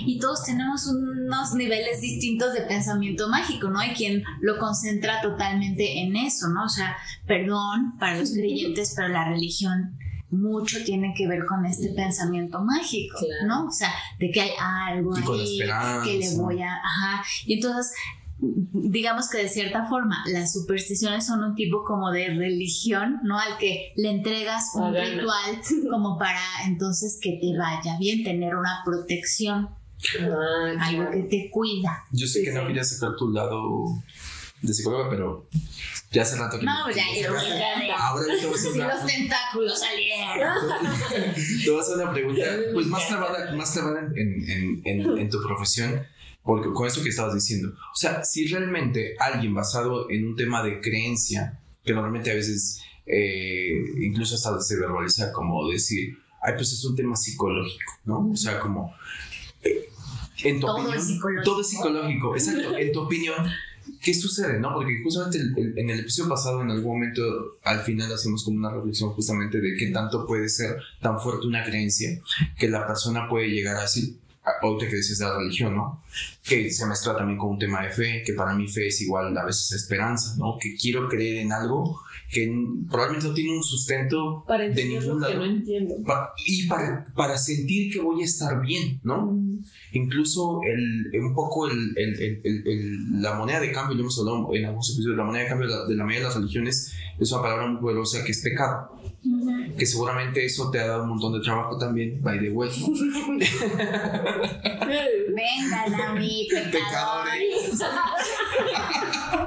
Speaker 3: Y todos tenemos unos niveles distintos de pensamiento mágico, ¿no? Hay quien lo concentra totalmente en eso, ¿no? O sea, perdón para los creyentes, pero la religión mucho tiene que ver con este pensamiento mágico, claro. ¿no? O sea, de que hay algo ahí que le voy a, ajá. Y entonces digamos que de cierta forma las supersticiones son un tipo como de religión, ¿no? Al que le entregas un Pagana. ritual como para entonces que te vaya bien, tener una protección, ah, algo que te cuida.
Speaker 1: Yo sé sí, que no sí. quería sacar tu lado de psicóloga, pero ya hace rato que
Speaker 3: no, ya, ya, ya,
Speaker 1: Ahora te voy a hacer
Speaker 3: una... los tentáculos salieron.
Speaker 1: te voy a hacer una pregunta, pues más clavada, más clavada en, en, en, en tu profesión porque con eso que estabas diciendo, o sea, si realmente alguien basado en un tema de creencia que normalmente a veces eh, incluso hasta se verbaliza como decir, ay, pues es un tema psicológico, ¿no? O sea, como... eh, en tu
Speaker 3: Todo
Speaker 1: opinión,
Speaker 3: es psicológico.
Speaker 1: todo es psicológico, exacto. En tu opinión, ¿qué sucede, no? Porque justamente el- el- en el episodio pasado, en algún momento, al final hacemos como una reflexión justamente de qué tanto puede ser tan fuerte una creencia que la persona puede llegar a decir, ahorita que dices de la religión, ¿no? Que se mezcla también con un tema de fe, que para mí fe es igual a veces esperanza, ¿no? Que quiero creer en algo que probablemente no tiene un sustento
Speaker 2: Para
Speaker 1: de ningún
Speaker 2: lo que
Speaker 1: lado.
Speaker 2: no entiendo.
Speaker 1: Pa- y para, para sentir que voy a estar bien, ¿no? Incluso el, un poco el, el- el- el- el- la moneda de cambio, lo hemos hablado en algunos episodios, la moneda de cambio de la, de la mayoría de las religiones es una palabra muy poderosa que es pecado, que seguramente eso te ha dado un montón de trabajo también, by the way.
Speaker 3: Vengan a mí, pecadores.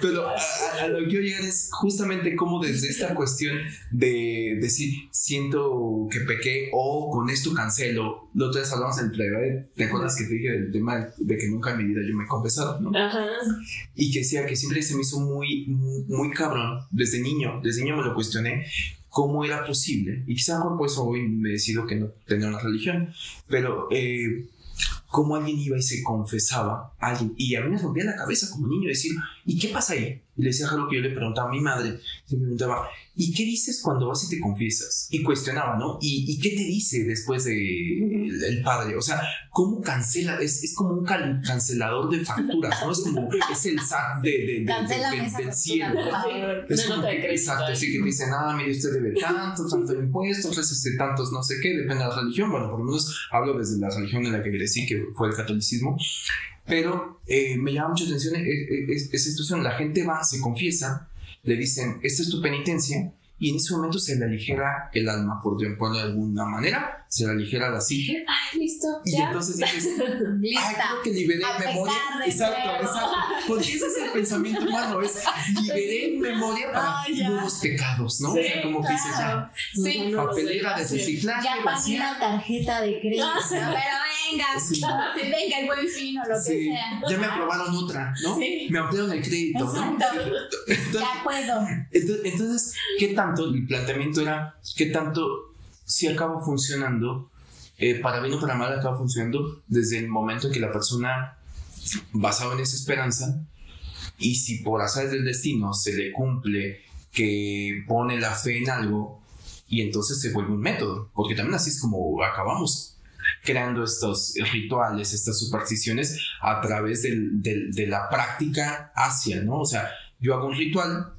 Speaker 1: Pero a, a- lo que quiero llegar es justamente como desde esta cuestión de decir, siento que pequé o con esto cancelo. Lo otra vez hablamos entre, ¿eh? ¿te acuerdas que te dije del tema de que nunca en mi vida yo me he confesado, ¿no?
Speaker 2: Ajá.
Speaker 1: y que decía que siempre se me hizo muy, muy, cabrón desde niño, desde niño me lo cuestioné cómo era posible y quizás por eso hoy me decido que no tenía una religión, pero eh, cómo alguien iba y se confesaba a alguien y a mí me rompía la cabeza como niño decir, ¿y qué pasa ahí? Y le decía algo que yo le preguntaba a mi madre, se me preguntaba, ¿y qué dices cuando vas y te confiesas? Y cuestionaba, ¿no? ¿Y, y qué te dice después de el, el padre? O sea, ¿cómo cancela? Es, es como un cal- cancelador de facturas, ¿no? Es como, es el SAT de, de- de- de- del cielo. Es como que, exacto, así que te dicen, ah, mire, usted debe tanto, tanto de impuestos, este, tantos no sé qué, depende de la religión. Bueno, por lo menos hablo desde la religión en la que crecí, que fue el catolicismo. Pero eh, me llama mucha atención eh, eh, es- esa situación. La gente va, se confiesa, le dicen, esta es tu penitencia, y en ese momento se le aligera el alma, por ponerlo de alguna manera, se le aligera la psique,
Speaker 2: Ay, listo.
Speaker 1: y
Speaker 2: ya.
Speaker 1: entonces dices, Ay,
Speaker 3: Lista.
Speaker 1: creo que liberé
Speaker 3: A
Speaker 1: memoria. Exacto,
Speaker 3: nuevo.
Speaker 1: exacto. Porque ese es el pensamiento humano, es liberé memoria para
Speaker 3: Ay, ya.
Speaker 1: nuevos pecados, ¿no?
Speaker 2: Sí,
Speaker 1: o sea, como que dices ya,
Speaker 3: Claro. Sí.
Speaker 2: No, no
Speaker 1: papelera
Speaker 2: sé
Speaker 1: de reciclaje,
Speaker 3: Ya pagué la tarjeta de crédito. Pero venga,
Speaker 1: Sí.
Speaker 3: sí, venga el buen fin o lo que
Speaker 1: Sí,
Speaker 3: sea.
Speaker 1: ya me aprobaron otra, ¿no?
Speaker 3: Sí.
Speaker 1: Me ampliaron el crédito, ¿no?
Speaker 3: Exacto.
Speaker 1: Entonces,
Speaker 3: Ya puedo.
Speaker 1: entonces, entonces, ¿qué tanto? El planteamiento era, ¿qué tanto si acaba funcionando, eh, para bien o para mal, acaba funcionando desde el momento en que la persona, basado en esa esperanza, y si por azares del destino se le cumple que pone la fe en algo, y entonces se vuelve un método, porque también así es como acabamos creando estos rituales, estas supersticiones a través de la práctica hacia, ¿no? O sea, yo hago un ritual,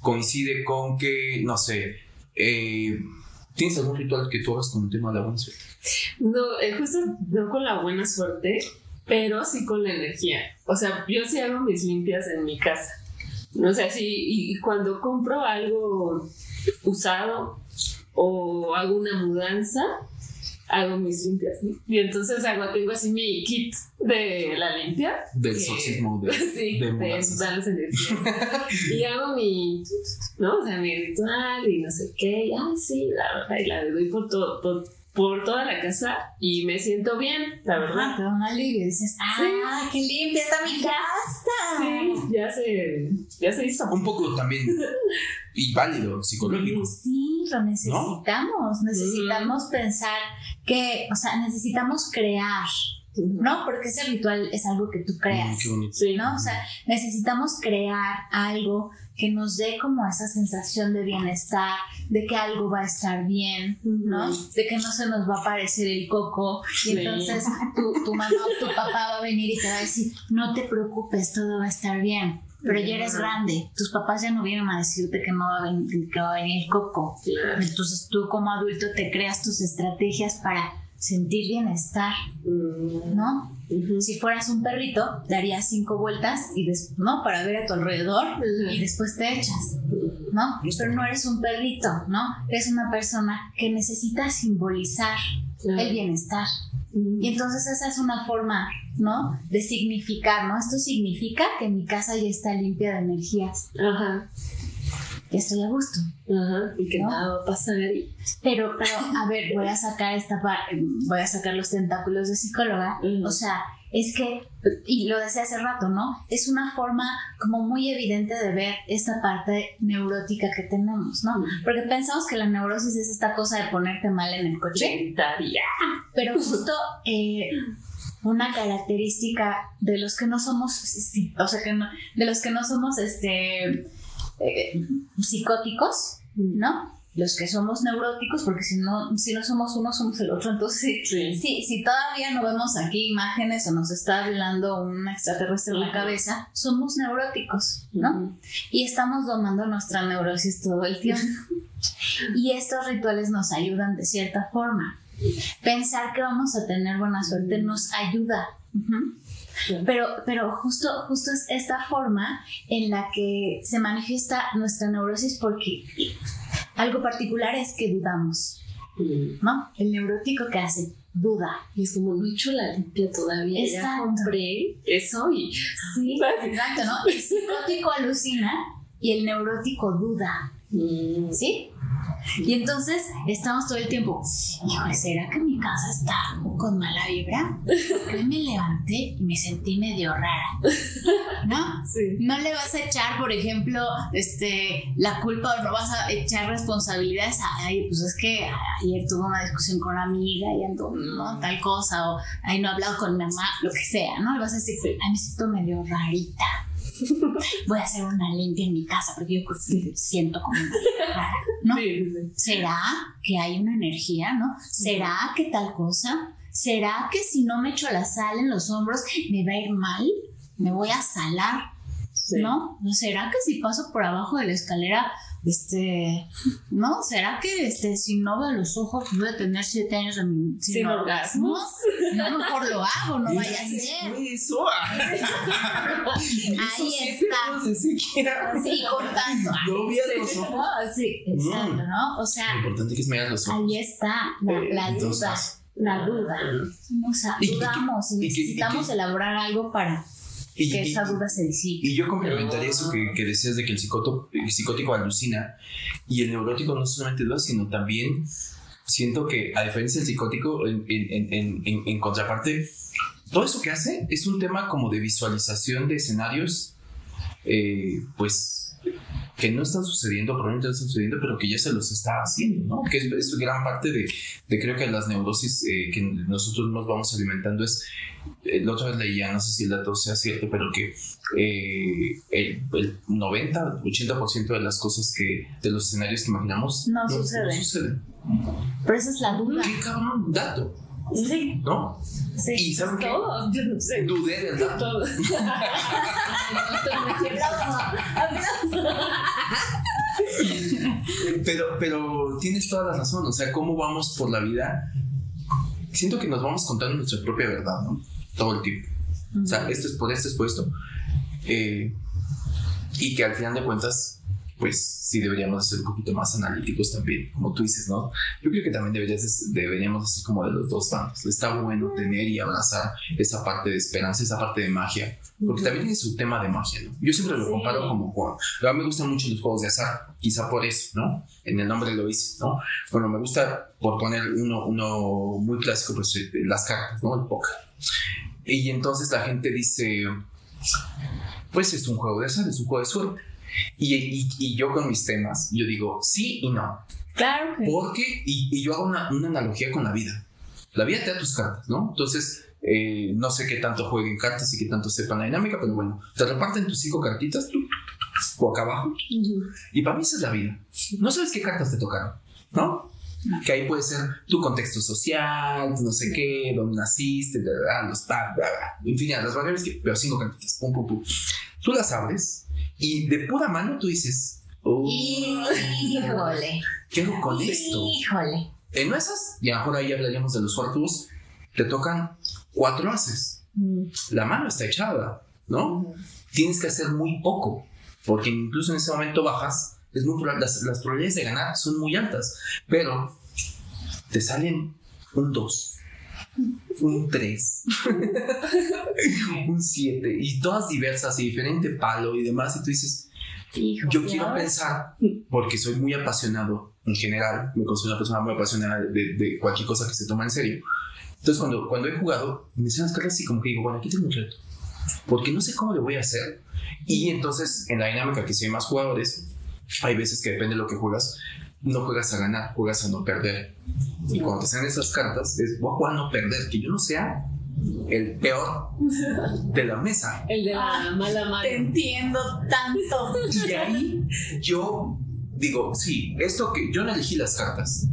Speaker 1: coincide con que, no sé, eh, ¿tienes algún ritual que tú hagas con el tema de la buena suerte?
Speaker 2: No, eh, justo no con la buena suerte, pero sí con la energía. O sea, yo sí hago mis limpias en mi casa. No sé, y y cuando compro algo usado o hago una mudanza, hago mis limpias. ¿no? Y entonces hago, tengo así mi kit de la limpia.
Speaker 1: Del
Speaker 2: que-
Speaker 1: exorcismo de,
Speaker 2: Sí,
Speaker 1: de
Speaker 2: de las energías. y hago mi, ¿no? O sea, mi ritual y no sé qué. Y, ay, sí, la verdad, y la doy por, todo, por, por toda la casa y me siento bien, la
Speaker 3: Ah,
Speaker 2: verdad.
Speaker 3: te da un alivio. Dices, ah, qué limpia está mi casa.
Speaker 2: Sí, ya se, ya se hizo.
Speaker 1: Un poco también, y válido, psicológico.
Speaker 3: Sí, lo necesitamos. Necesitamos pensar que, o sea, necesitamos crear, ¿no? Porque ese ritual es algo que tú
Speaker 1: Mm,
Speaker 3: creas.
Speaker 2: Sí.
Speaker 3: ¿no? O sea, necesitamos crear algo que nos dé como esa sensación de bienestar, de que algo va a estar bien, ¿no? De que no se nos va a aparecer el coco y
Speaker 2: Sí.
Speaker 3: entonces tu, tu mamá o tu papá va a venir y te va a decir, no te preocupes, todo va a estar bien. Pero ya eres grande, tus papás ya no vienen a decirte que no va a venir, que va a venir el coco.
Speaker 2: Claro.
Speaker 3: Entonces tú como adulto te creas tus estrategias para sentir bienestar,
Speaker 2: Mm,
Speaker 3: ¿no? Si fueras un perrito, darías cinco vueltas y ¿no? Para ver a tu alrededor y después te echas, ¿no? Pero no eres un perrito, ¿no? Eres una persona que necesita simbolizar el bienestar. Y entonces esa es una forma, ¿no? De significar, ¿no? Esto significa que mi casa ya está limpia de energías.
Speaker 2: Ajá.
Speaker 3: que estoy a gusto.
Speaker 2: Ajá, y que nada va a pasar.
Speaker 3: Pero, pero, a ver, voy a sacar esta voy a sacar los tentáculos de psicóloga. O sea, es que, y lo decía hace rato, ¿no? Es una forma como muy evidente de ver esta parte neurótica que tenemos, ¿no? Porque pensamos que la neurosis es esta cosa de ponerte mal en el coche. Pero justo eh, una característica de los que no somos, o sea, que no, de los que no somos este, eh, psicóticos, ¿no? los que somos neuróticos, porque si no, si no somos uno, somos el otro. Entonces, sí, sí. si todavía no vemos aquí imágenes o nos está hablando un extraterrestre en la cabeza, somos neuróticos, ¿no? Y estamos domando nuestra neurosis todo el tiempo. y estos rituales nos ayudan de cierta forma. Pensar que vamos a tener buena suerte nos ayuda. Pero, pero justo, justo es esta forma en la que se manifiesta nuestra neurosis porque algo particular es que dudamos, ¿no? El neurótico que hace duda.
Speaker 2: Y es como, no he hecho la limpia todavía. Ya compré eso y...
Speaker 3: Sí, exacto, ¿no? El psicótico alucina y el neurótico duda. Mm. ¿Sí? Y entonces estamos todo el tiempo, híjole, ¿será que mi casa está con mala vibra? Porque me levanté y me sentí medio rara. ¿No? Sí. No le vas a echar, por ejemplo, este, la culpa o no vas a echar responsabilidades a, ay, pues es que ayer tuve una discusión con una amiga y ando, ¿no? Tal cosa, o ay, no he hablado con mi mamá, lo que sea, ¿no? Le vas a decir, ay, me siento medio rarita voy a hacer una limpia en mi casa porque yo siento como ¿no? ¿Será que hay una energía, no? ¿Será que tal cosa? ¿Será que si no me echo la sal en los hombros me va a ir mal? ¿Me voy a salar? ¿No? ¿Será que si paso por abajo de la escalera este, ¿no? ¿Será que este, si no veo los ojos voy a tener siete años sin,
Speaker 2: sin orgasmos?
Speaker 3: No, mejor lo hago, no vaya a ser.
Speaker 1: Eso.
Speaker 3: Ahí está. Sí, cortando.
Speaker 1: No veas los ojos.
Speaker 3: Sí, exacto, mm. ¿no? O sea.
Speaker 1: Lo importante es que me los ojos.
Speaker 3: Ahí está la, duda. La duda. O sea, dudamos y, necesitamos elaborar algo para y, que esa duda se disipe.
Speaker 1: Y yo complementaría eso que, que, decías de que el, el psicótico alucina y el neurótico no solamente duda, sino también siento que a diferencia del psicótico, en, en, en, en, contraparte, todo eso que hace es un tema como de visualización de escenarios, eh, pues que no están sucediendo, probablemente no están sucediendo, pero que ya se los está haciendo, ¿no? Que es, gran parte de, de, creo que las neurosis eh, que nosotros nos vamos alimentando es, eh, la otra vez leía, no sé si el dato sea cierto, pero que eh, el, 90, 80% de las cosas que, de los escenarios que imaginamos
Speaker 3: no, suceden.
Speaker 1: No suceden.
Speaker 3: Pero esa es la duda.
Speaker 1: Qué cabrón, dato.
Speaker 3: Sí.
Speaker 1: ¿No?
Speaker 3: Sí.
Speaker 1: ¿Y saben qué?
Speaker 2: Todo, yo no sé.
Speaker 1: Dudé del dato.
Speaker 2: Todo.
Speaker 1: pero, pero tienes toda la razón. O sea, ¿cómo vamos por la vida? Siento que nos vamos contando nuestra propia verdad, ¿no? Todo el tiempo. O sea, esto es por esto, es por esto. Eh, y que al final de cuentas pues sí deberíamos ser un poquito más analíticos también, como tú dices, ¿no? Yo creo que también deberías, deberíamos ser como de los dos bandos. Está bueno tener y abrazar esa parte de esperanza, esa parte de magia, porque también tiene su tema de magia, ¿no? Yo siempre lo comparo como con... A mí me gustan mucho los juegos de azar, quizá por eso, ¿no? En el nombre lo hice, ¿no? Bueno, me gusta, por poner uno, uno muy clásico, pues eh, las cartas, ¿no? El póker. Y entonces la gente dice, pues es un juego de azar, es un juego de suerte y, y, yo con mis temas, yo digo sí y no.
Speaker 3: Claro.
Speaker 1: Porque, y, y yo hago una, una, analogía con la vida. La vida te da tus cartas, ¿no? Entonces, eh, no sé qué tanto jueguen cartas y qué tanto sepan la dinámica, pero bueno, te reparten tus cinco cartitas, tú, o acá abajo. Y para mí esa es la vida. No sabes qué cartas te tocaron, ¿no? Que ahí puede ser tu contexto social, no sé qué, dónde naciste, los bla, bla, bla. En fin, las variables que, pero cinco cartitas, pum, pum, pum. Tú las abres y de pura mano tú dices,
Speaker 3: híjole.
Speaker 1: ¿Qué hago con esto?
Speaker 3: Híjole.
Speaker 1: En esas, y ahora ahí hablaríamos de los fortuos, te tocan cuatro haces. Mm. La mano está echada, ¿no? Mm. Tienes que hacer muy poco, porque incluso en ese momento bajas, es muy, las, las probabilidades de ganar son muy altas, pero te salen un 2, un 3, un 7, y todas diversas y diferente palo y demás, y tú dices, yo quiero pensar, porque soy muy apasionado en general, me considero una persona muy apasionada de, cualquier cosa que se toma en serio. Entonces, cuando, cuando he jugado, me hacen las cartas y como que digo, bueno, aquí tengo un reto. Porque no sé cómo lo voy a hacer. Y entonces, en la dinámica que si hay más jugadores, hay veces que depende de lo que juegas, no juegas a ganar, juegas a no perder. Y cuando te salen esas cartas, es voy a jugar a no perder, que yo no sea el peor de la mesa.
Speaker 2: El de la mala mano.
Speaker 3: Te entiendo tanto.
Speaker 1: Y ahí yo digo, sí, esto que yo no elegí las cartas,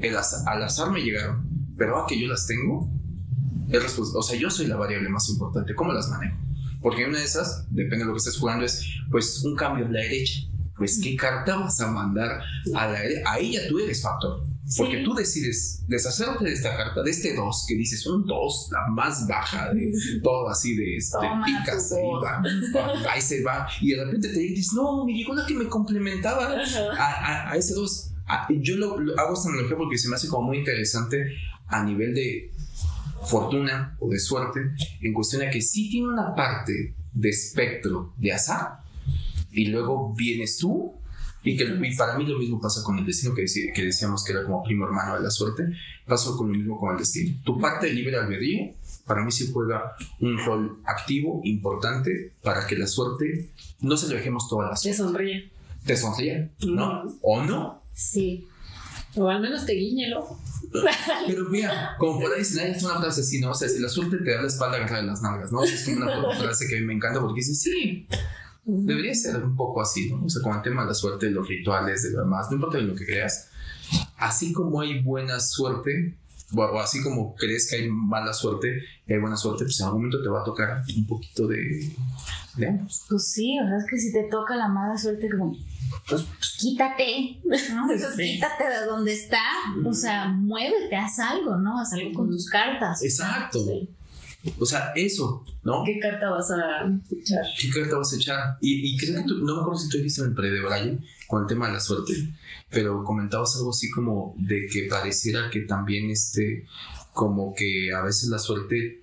Speaker 1: el al azar me llegaron, pero a que yo las tengo, es o sea, yo soy la variable más importante, ¿cómo las manejo? Porque una de esas, depende de lo que estés jugando, es pues un cambio en la derecha. Pues, ¿qué carta vas a mandar a la derecha? Ahí ya tú eres factor. Porque tú decides deshacerte de esta carta, de este 2, que dices un 2, la más baja de todo así, de, este, picas, ahí va, ahí se va, y de repente te dices, no, me llegó la que me complementaba a, a, ese 2. Ah, yo lo, hago esta analogía porque se me hace como muy interesante a nivel de fortuna o de suerte, en cuestión de que sí tiene una parte de espectro de azar, y luego vienes tú y, que, para mí lo mismo pasa con el destino, que, que decíamos que era como primo hermano de la suerte, pasó con lo mismo con el destino. Tu parte de libre albedrío, para mí sí juega un rol activo, importante, para que la suerte no se lo dejemos toda la suerte.
Speaker 2: Te sonríe.
Speaker 1: Te sonríe, ¿no? ¿O no?
Speaker 3: Sí.
Speaker 2: O al menos te guiñe
Speaker 1: Pero mira, como por ahí dicen, es una frase así, ¿no? O sea, si la suerte te da la espalda, agarra de las nalgas, ¿no? Es como una frase que a mí me encanta porque dice, sí, Debería ser un poco así, ¿no? O sea, con el tema de la suerte, de los rituales, de lo demás, no importa lo que creas. Así como hay buena suerte, o, así como crees que hay mala suerte, hay buena suerte, pues en algún momento te va a tocar un poquito de, de ambos.
Speaker 3: Pues sí, o sea, es que si te toca la mala suerte, como, pues, pues quítate, ¿no? Pues quítate de donde está, o sea, muévete, haz algo, ¿no? Haz algo con tus cartas.
Speaker 1: Exacto. O sea, eso, ¿no?
Speaker 2: ¿Qué carta vas a echar?
Speaker 1: ¿Qué carta vas a echar? Y, creo que tú, no me acuerdo si tú dijiste en el pre de Braille con el tema de la suerte, pero comentabas algo así como de que pareciera que también este, como que a veces la suerte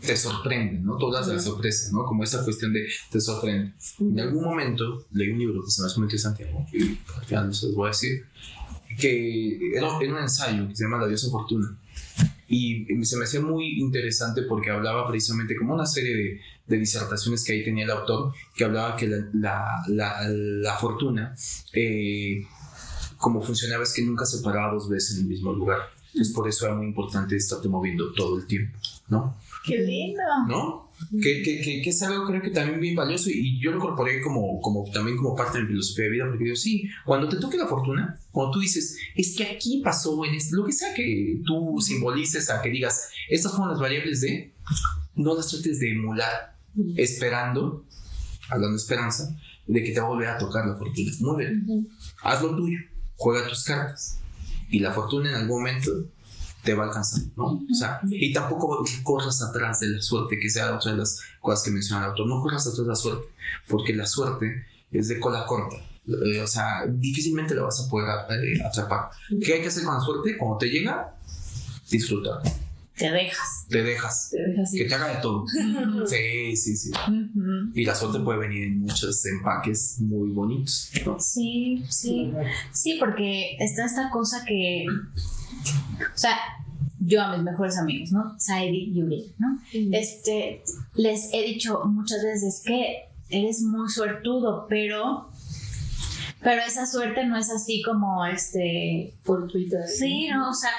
Speaker 1: te sorprende, ¿no? Todas las sorpresas, ¿no? Como esa cuestión de te sorprende. En algún momento leí un libro que se me hace muy interesante, y al final no se los voy a decir, que era, era un ensayo que se llama La diosa fortuna y se me hacía muy interesante porque hablaba precisamente como una serie de, de disertaciones que ahí tenía el autor, que hablaba que la, la, la, fortuna, eh, como funcionaba es que nunca se paraba dos veces en el mismo lugar. Entonces por eso era muy importante estarte moviendo todo el tiempo, ¿no?
Speaker 3: ¡Qué lindo!
Speaker 1: ¿No? Que, que, que, es algo creo que también bien valioso y yo lo incorporé como, como también como parte de mi filosofía de vida porque digo, sí, cuando te toque la fortuna, cuando tú dices, es que aquí pasó en esto, lo que sea que tú simbolices a que digas, estas fueron las variables de, no las trates de emular, esperando, hablando de esperanza, de que te va a volver a tocar la fortuna. Muy bien, haz lo tuyo, juega tus cartas y la fortuna en algún momento te va a alcanzar, ¿no? O sea, y tampoco corras atrás de la suerte, que sea otra de las cosas que menciona el autor, no corras atrás de la suerte, porque la suerte es de cola corta, eh, o sea, difícilmente la vas a poder eh, atrapar. ¿Qué hay que hacer con la suerte? Cuando te llega, disfrutar.
Speaker 3: Te dejas.
Speaker 1: Te dejas.
Speaker 2: Te dejas
Speaker 1: Que te haga de todo. sí, sí, sí. Y la suerte puede venir en muchos empaques muy bonitos. ¿no?
Speaker 3: Sí, sí. Sí, porque está esta cosa que o sea, yo a mis mejores amigos, ¿no? Saidi y Yuri, ¿no? Este, les he dicho muchas veces que eres muy suertudo, pero pero esa suerte no es así como este
Speaker 2: fortuita.
Speaker 3: Sí, no, o sea,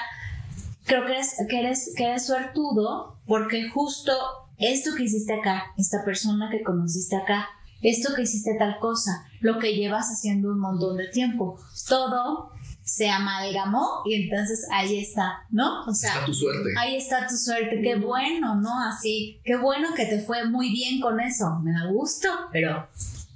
Speaker 3: creo que eres, que eres, que eres suertudo porque justo esto que hiciste acá, esta persona que conociste acá, esto que hiciste tal cosa, lo que llevas haciendo un montón de tiempo, todo se amalgamó y entonces ahí está, ¿no?
Speaker 1: O sea, está tu suerte.
Speaker 3: Ahí está tu suerte, qué bueno, ¿no? Así, qué bueno que te fue muy bien con eso, me da gusto, pero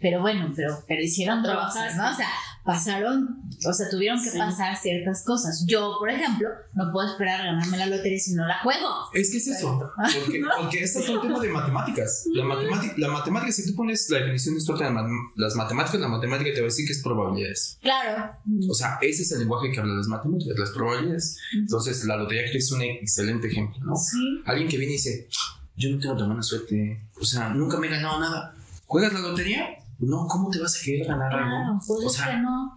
Speaker 3: pero bueno, pero, pero hicieron trabajar, ¿no? O sea, pasaron, o sea, tuvieron que pasar ciertas cosas. Yo, por ejemplo, no puedo esperar a ganarme la lotería si no la juego.
Speaker 1: Es que es eso, porque, porque este es un tema de matemáticas. La, matemática, la matemática, si tú pones la definición de suerte de las matemáticas, la matemática te va a decir que es probabilidades.
Speaker 3: Claro.
Speaker 1: O sea, ese es el lenguaje que habla las matemáticas, las probabilidades. Entonces, la lotería es un excelente ejemplo, ¿no?
Speaker 3: Sí.
Speaker 1: Alguien que viene y dice, yo no tengo tan buena suerte, o sea, nunca me he ganado nada. ¿Juegas la lotería? No, ¿cómo te vas a querer ganar
Speaker 3: Claro,
Speaker 1: algo?
Speaker 3: pues
Speaker 1: O
Speaker 3: es
Speaker 1: sea,
Speaker 3: que no.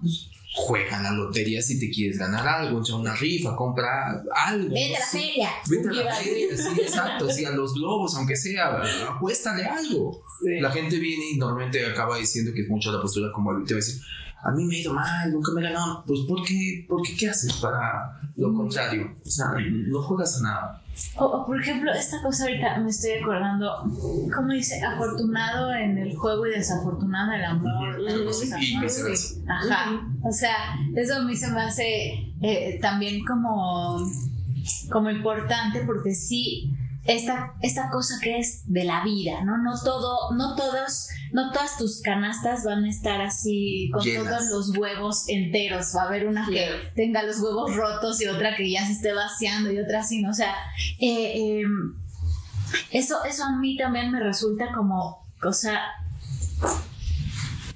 Speaker 1: Juega la lotería si te quieres ganar algo, echa una rifa, compra algo.
Speaker 3: Vete a la feria.
Speaker 1: Vete a la feria, sí, exacto, sí, a los globos, aunque sea, apuéstale algo.
Speaker 2: Sí.
Speaker 1: La gente viene y normalmente acaba diciendo que es mucho la postura como el te va a decir, a mí me ha ido mal, nunca me he ganado. Pues, ¿por qué, ¿por qué, qué haces para lo contrario? O sea, no juegas a nada.
Speaker 3: O, o, por ejemplo, esta cosa ahorita me estoy acordando, ¿cómo dice? Afortunado en el juego y desafortunado en el amor. Ajá. O sea, eso a mí se me hace eh, también como, como importante porque sí, esta, esta cosa que es de la vida, ¿no? No todo, no todos, no todas tus canastas van a estar así con
Speaker 1: Llenas.
Speaker 3: todos los huevos enteros. Va a haber una que tenga los huevos rotos y otra que ya se esté vaciando y otra así, ¿no? O sea, eh, eh, eso, eso a mí también me resulta como cosa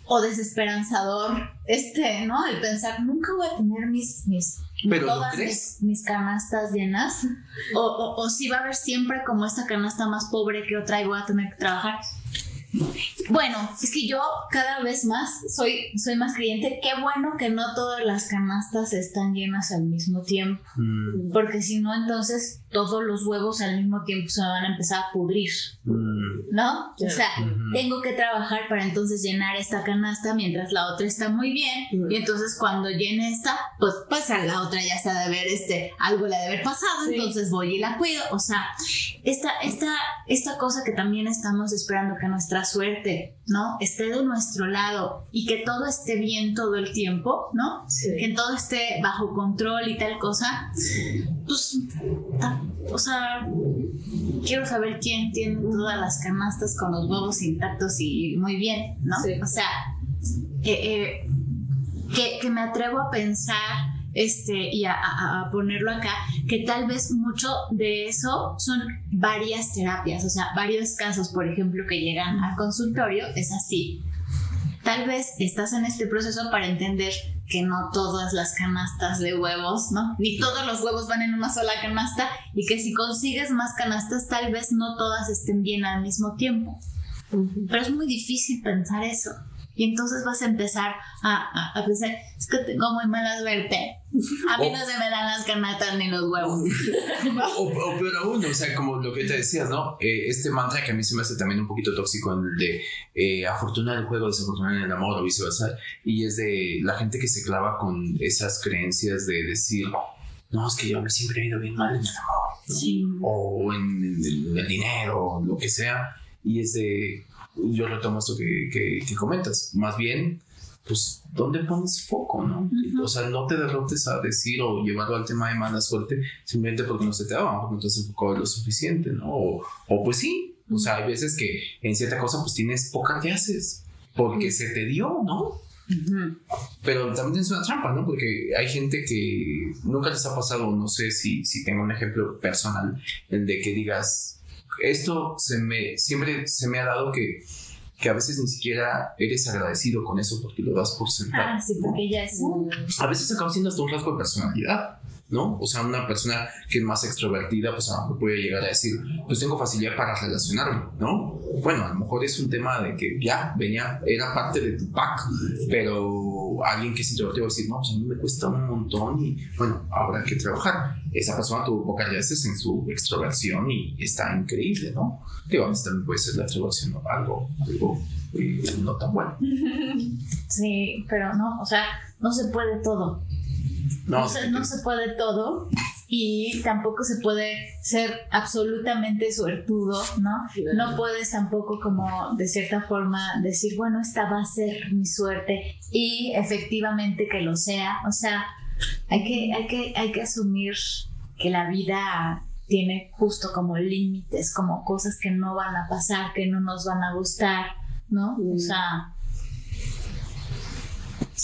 Speaker 3: o desesperanzador, este, ¿no? El pensar, nunca voy a tener mis, mis
Speaker 1: Pero ¿lo
Speaker 3: todas
Speaker 1: crees?
Speaker 3: mis, mis canastas llenas, o, o, o si va a haber siempre como esta canasta más pobre que otra y voy a tener que trabajar. Bueno, es que yo cada vez más soy, soy más creyente. Qué bueno que no todas las canastas están llenas al mismo tiempo.
Speaker 1: Mm,
Speaker 3: Porque si no, entonces todos los huevos al mismo tiempo se van a empezar a pudrir,
Speaker 1: mm,
Speaker 3: ¿no? O sea,
Speaker 1: ujú.
Speaker 3: tengo que trabajar para entonces llenar esta canasta mientras la otra está muy bien.
Speaker 2: Mm.
Speaker 3: Y entonces cuando llene esta, pues pasa la otra ya se ha de haber este, algo le ha de haber pasado,
Speaker 2: Sí.
Speaker 3: entonces voy y la cuido. O sea, esta, esta, esta cosa que también estamos esperando que nuestra suerte, ¿no? Esté de nuestro lado y que todo esté bien todo el tiempo, ¿no?
Speaker 2: Sí.
Speaker 3: que todo esté bajo control y tal cosa, pues, ta- o sea, quiero saber quién tiene todas las canastas con los huevos intactos y muy bien, ¿no?
Speaker 2: Sí.
Speaker 3: O sea, eh, eh, que, que me atrevo a pensar este, y a, a- a ponerlo acá, que tal vez mucho de eso son varias terapias, o sea, varios casos, por ejemplo, que llegan al consultorio, es así. Tal vez estás en este proceso para entender que no todas las canastas de huevos, ¿no? Ni todos los huevos van en una sola canasta y que si consigues más canastas, tal vez no todas estén bien al mismo tiempo. Pero es muy difícil pensar eso. Y entonces vas a empezar a, a- a pensar, es que tengo muy mala suerte. A mí no se me dan las canastas ni los huevos.
Speaker 1: O, o peor aún, o sea, como lo que te decías, ¿no? Eh, este mantra que a mí se me hace también un poquito tóxico, el de eh, afortunada en el juego, desafortunada en el amor o viceversa. Y es de la gente que se clava con esas creencias de decir, no, es que yo me siempre he ido bien mal en el amor. ¿no?
Speaker 3: Sí.
Speaker 1: o en el, en el dinero, lo que sea. Y es de, yo retomo esto que, que, que comentas, más bien, pues, ¿dónde pones foco, no?
Speaker 3: Ujú.
Speaker 1: O sea, no te derrotes a decir o llevarlo al tema de mala suerte simplemente porque no se te daba, porque no te has enfocado lo suficiente, ¿no? O, o pues sí, o sea, hay veces que en cierta cosa pues tienes pocas que haces, porque se te dio, ¿no? Pero también es una trampa, ¿no? Porque hay gente que nunca les ha pasado, no sé si, si tengo un ejemplo personal, el de que digas, esto se me, siempre se me ha dado que, que a veces ni siquiera eres agradecido con eso porque lo das por sentado.
Speaker 3: Ah, sí, porque ya es un...
Speaker 1: A veces acaba siendo hasta un rasgo de personalidad. ¿no? O sea, una persona que es más extrovertida, pues a lo mejor puede llegar a decir, pues tengo facilidad para relacionarme, ¿no? Bueno, a lo mejor es un tema de que ya venía, era parte de tu pack, pero alguien que es introvertido va a decir, no, pues a mí me cuesta un montón y bueno, habrá que trabajar. Esa persona tuvo pocas veces en su extroversión y está increíble, ¿no? Digo, a veces también puede ser la extroversión algo, algo eh, no tan bueno.
Speaker 3: Sí, pero no, o sea, no se puede todo.
Speaker 1: No,
Speaker 3: No, se, no se puede todo y tampoco se puede ser absolutamente suertudo, ¿no? No puedes tampoco como de cierta forma decir, bueno, esta va a ser mi suerte y efectivamente que lo sea. O sea, hay que, hay que, hay que asumir que la vida tiene justo como límites, como cosas que no van a pasar, que no nos van a gustar, ¿no? O
Speaker 2: Mm.
Speaker 3: sea,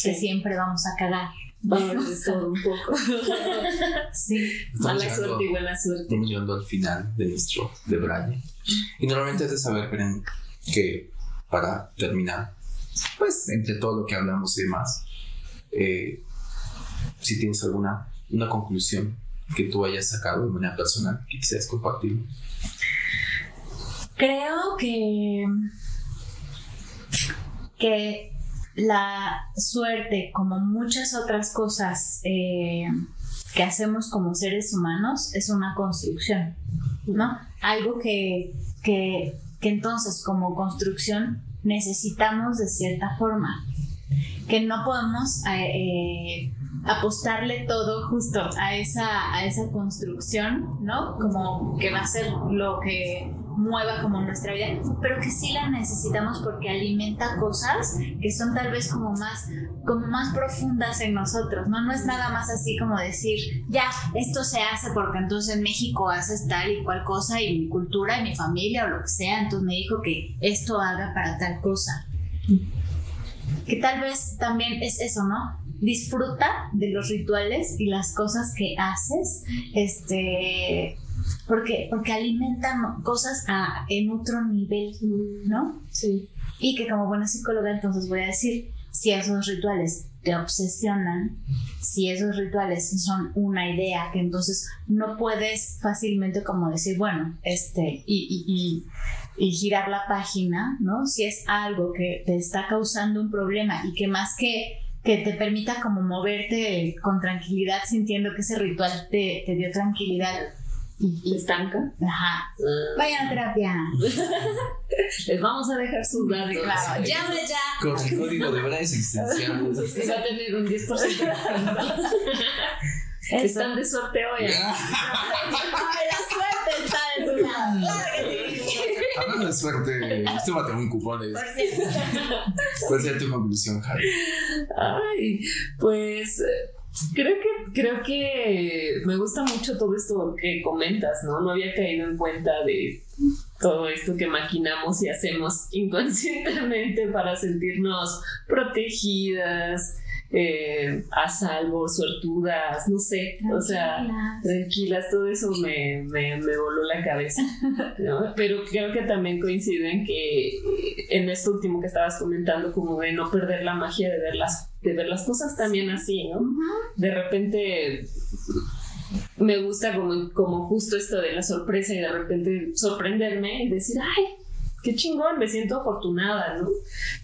Speaker 3: que siempre vamos a cagar.
Speaker 2: Vamos de todo un poco.
Speaker 3: Sí.
Speaker 1: Estamos
Speaker 2: Mala
Speaker 1: llegando-
Speaker 2: suerte y buena suerte.
Speaker 1: Estamos llegando al final de nuestro de Braille. Y normalmente es de saber, Beren, que para terminar, pues entre todo lo que hablamos y demás, eh, si tienes alguna una conclusión que tú hayas sacado de manera personal que quisieras compartir.
Speaker 3: Creo que que la suerte, como muchas otras cosas eh, que hacemos como seres humanos, es una construcción, ¿no? Algo que, que, entonces como construcción necesitamos de cierta forma, que no podemos eh, apostarle todo justo a esa, a esa construcción, ¿no? Como que va a ser lo que mueva como nuestra vida, pero que sí la necesitamos porque alimenta cosas que son tal vez como más, como más profundas en nosotros, ¿no? No es nada más así como decir, ya, esto se hace porque entonces en México haces tal y cual cosa y mi cultura y mi familia o lo que sea, entonces me dijo que esto haga para tal cosa. Que tal vez también es eso, ¿no? Disfruta de los rituales y las cosas que haces, este, porque, porque alimentan cosas a, en otro nivel, ¿no?
Speaker 2: Sí.
Speaker 3: Y que como buena psicóloga entonces voy a decir, si esos rituales te obsesionan, si esos rituales son una idea que entonces no puedes fácilmente como decir, bueno, este, y, y, y, girar la página, ¿no? Si es algo que te está causando un problema y que más que que te permita como moverte con tranquilidad sintiendo que ese ritual te, te dio tranquilidad,
Speaker 2: ¿Le estanca?
Speaker 3: Ajá. Vayan a terapia.
Speaker 2: Les vamos a dejar sus datos.
Speaker 3: Claro, llámale ya.
Speaker 1: Con el código de Braille existencial.
Speaker 2: Va a tener un 10% de descuento. Están de suerte hoy.
Speaker 3: Ay, la suerte está de su lado. Claro que sí.
Speaker 1: Hablando de suerte, usted va a tener un cupón. de-
Speaker 3: Por cierto.
Speaker 1: ¿Cuál sería tu conclusión, Javi?
Speaker 2: Ay, pues eh, creo que creo que me gusta mucho todo esto que comentas, ¿no? No había caído en cuenta de todo esto que maquinamos y hacemos inconscientemente para sentirnos protegidas, eh, a salvo, suertudas, no sé, o sea,
Speaker 3: Tranquilas.
Speaker 2: todo eso me, me, me voló la cabeza. ¿no? Pero creo que también coinciden que eh, en esto último que estabas comentando, como de no perder la magia de ver las, de ver las cosas también así, ¿no? De repente me gusta como, como justo esto de la sorpresa y de repente sorprenderme y decir, ay, qué chingón, me siento afortunada, ¿no?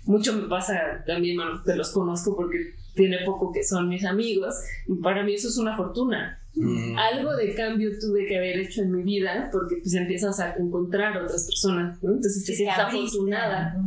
Speaker 2: Mucho me pasa también, bueno, te los conozco porque tiene poco que son mis amigos y para mí eso es una fortuna.
Speaker 1: Mm,
Speaker 2: Algo de cambio tuve que haber hecho en mi vida porque pues empiezas a encontrar otras personas, ¿no? Entonces te
Speaker 3: Sí,
Speaker 2: sientes afortunada.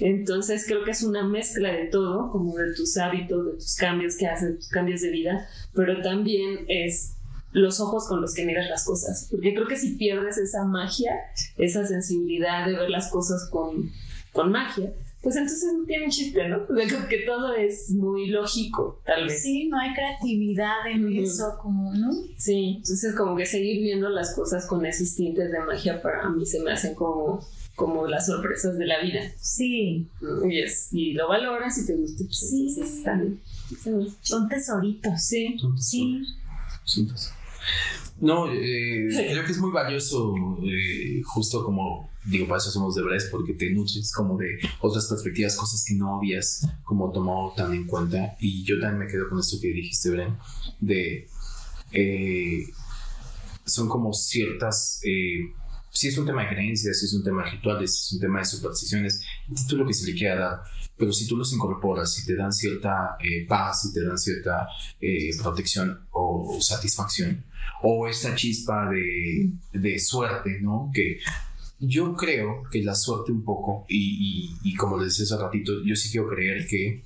Speaker 2: Entonces creo que es una mezcla de todo, como de tus hábitos, de tus cambios que haces, tus cambios de vida, pero también es los ojos con los que miras las cosas. Porque creo que si pierdes esa magia, esa sensibilidad de ver las cosas con, con magia, pues entonces no tiene chiste, ¿no? O sea, creo que todo es muy lógico, tal vez.
Speaker 3: Sí, no hay creatividad en eso, como, ¿no?
Speaker 2: Sí, entonces como que seguir viendo las cosas con esos tintes de magia para mí se me hacen como, como las sorpresas de la vida.
Speaker 3: Sí.
Speaker 2: Y, es, y lo valoras y te gusta. pues,
Speaker 3: Sí.
Speaker 2: entonces está bien. Sí.
Speaker 3: son tesoritos.
Speaker 2: Sí.
Speaker 3: Sí.
Speaker 1: No, eh, creo que es muy valioso, eh, justo como digo, para eso somos de Bres, porque te nutres como de otras perspectivas, cosas que no habías como tomado tan en cuenta. Y yo también me quedo con esto que dijiste, Bren, de eh, son como ciertas. Eh, si es un tema de creencias, si es un tema de rituales, si es un tema de supersticiones, el título que se le quiera dar, pero si tú los incorporas, si te dan cierta eh, paz, si te dan cierta eh, protección o satisfacción, o esta chispa de, de suerte, ¿no? Que yo creo que la suerte un poco, y, y, como les decía hace ratito, yo sí quiero creer que,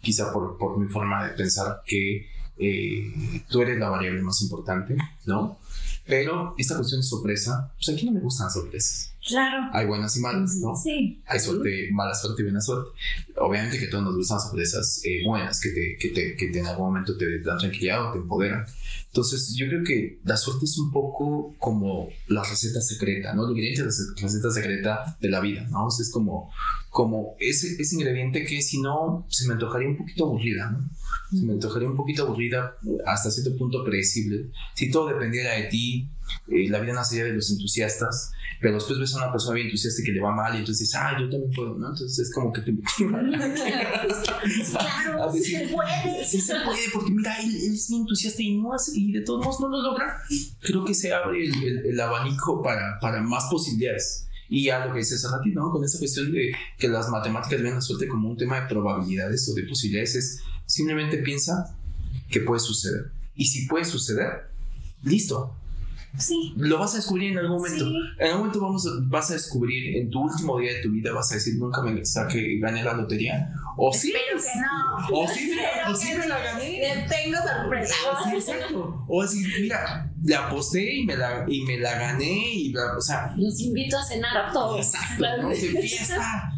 Speaker 1: quizá por, por mi forma de pensar, que eh, tú eres la variable más importante, ¿no? Pero esta cuestión de sorpresa, pues aquí no me gustan las sorpresas.
Speaker 3: Claro.
Speaker 1: Hay buenas y malas, ¿no?
Speaker 3: Sí.
Speaker 1: Hay suerte, mala suerte y buena suerte. Obviamente que todos nos gustan las sorpresas eh, buenas, que, te, que, te, que te en algún momento te dan tranquilidad o te empoderan. Entonces, yo creo que la suerte es un poco como la receta secreta, ¿no? El ingrediente de la receta secreta de la vida, ¿no? O sea, es como, como ese, ese ingrediente que si no, se me antojaría un poquito aburrida, ¿no? Se me antojaría un poquito aburrida, hasta cierto punto predecible. Si todo dependiera de ti, eh, la vida nacería de los entusiastas, pero después ves a una persona bien entusiasta que le va mal y entonces dices, ah, yo también puedo, ¿no? Entonces es como que te...
Speaker 3: Claro, sí se puede.
Speaker 1: Sí se puede, porque mira, él, él es bien entusiasta y, no hace- y de todos modos no lo logra. Creo que se abre el, el- el abanico para, para más posibilidades. Y a lo que dices a ti, ¿no? Con esa cuestión de que las matemáticas ven la suerte como un tema de probabilidades o de posibilidades, es simplemente piensa que puede suceder. Y si puede suceder, listo,
Speaker 3: Sí.
Speaker 1: lo vas a descubrir en algún momento.
Speaker 3: Sí.
Speaker 1: En algún momento vamos, vas a descubrir, en tu último día de tu vida, vas a decir, nunca me saqué, gané la lotería. O sí,
Speaker 3: Espero que no.
Speaker 1: o sí, mira, o sí me la gané.
Speaker 3: Les tengo sorpresa.
Speaker 1: Sí, exacto. O así, mira, le aposté y me la, y me la gané y bla, o sea,
Speaker 2: Los invito a cenar a todos.
Speaker 1: exacto, ¿no? De fiesta.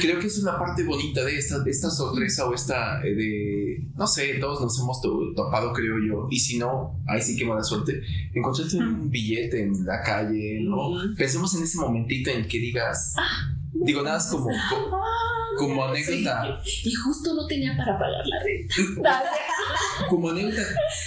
Speaker 1: Creo que esa es la parte bonita de esta, de esta sorpresa o esta eh, de, no sé, todos nos hemos to- topado, creo yo. Y si no, ahí sí que mala suerte. Encontrarte un billete en la calle, ¿no? Pensemos en ese momentito en que digas, digo, nada es como, co- como anécdota.
Speaker 2: Y justo no tenía para pagar la renta.
Speaker 1: Como anécdota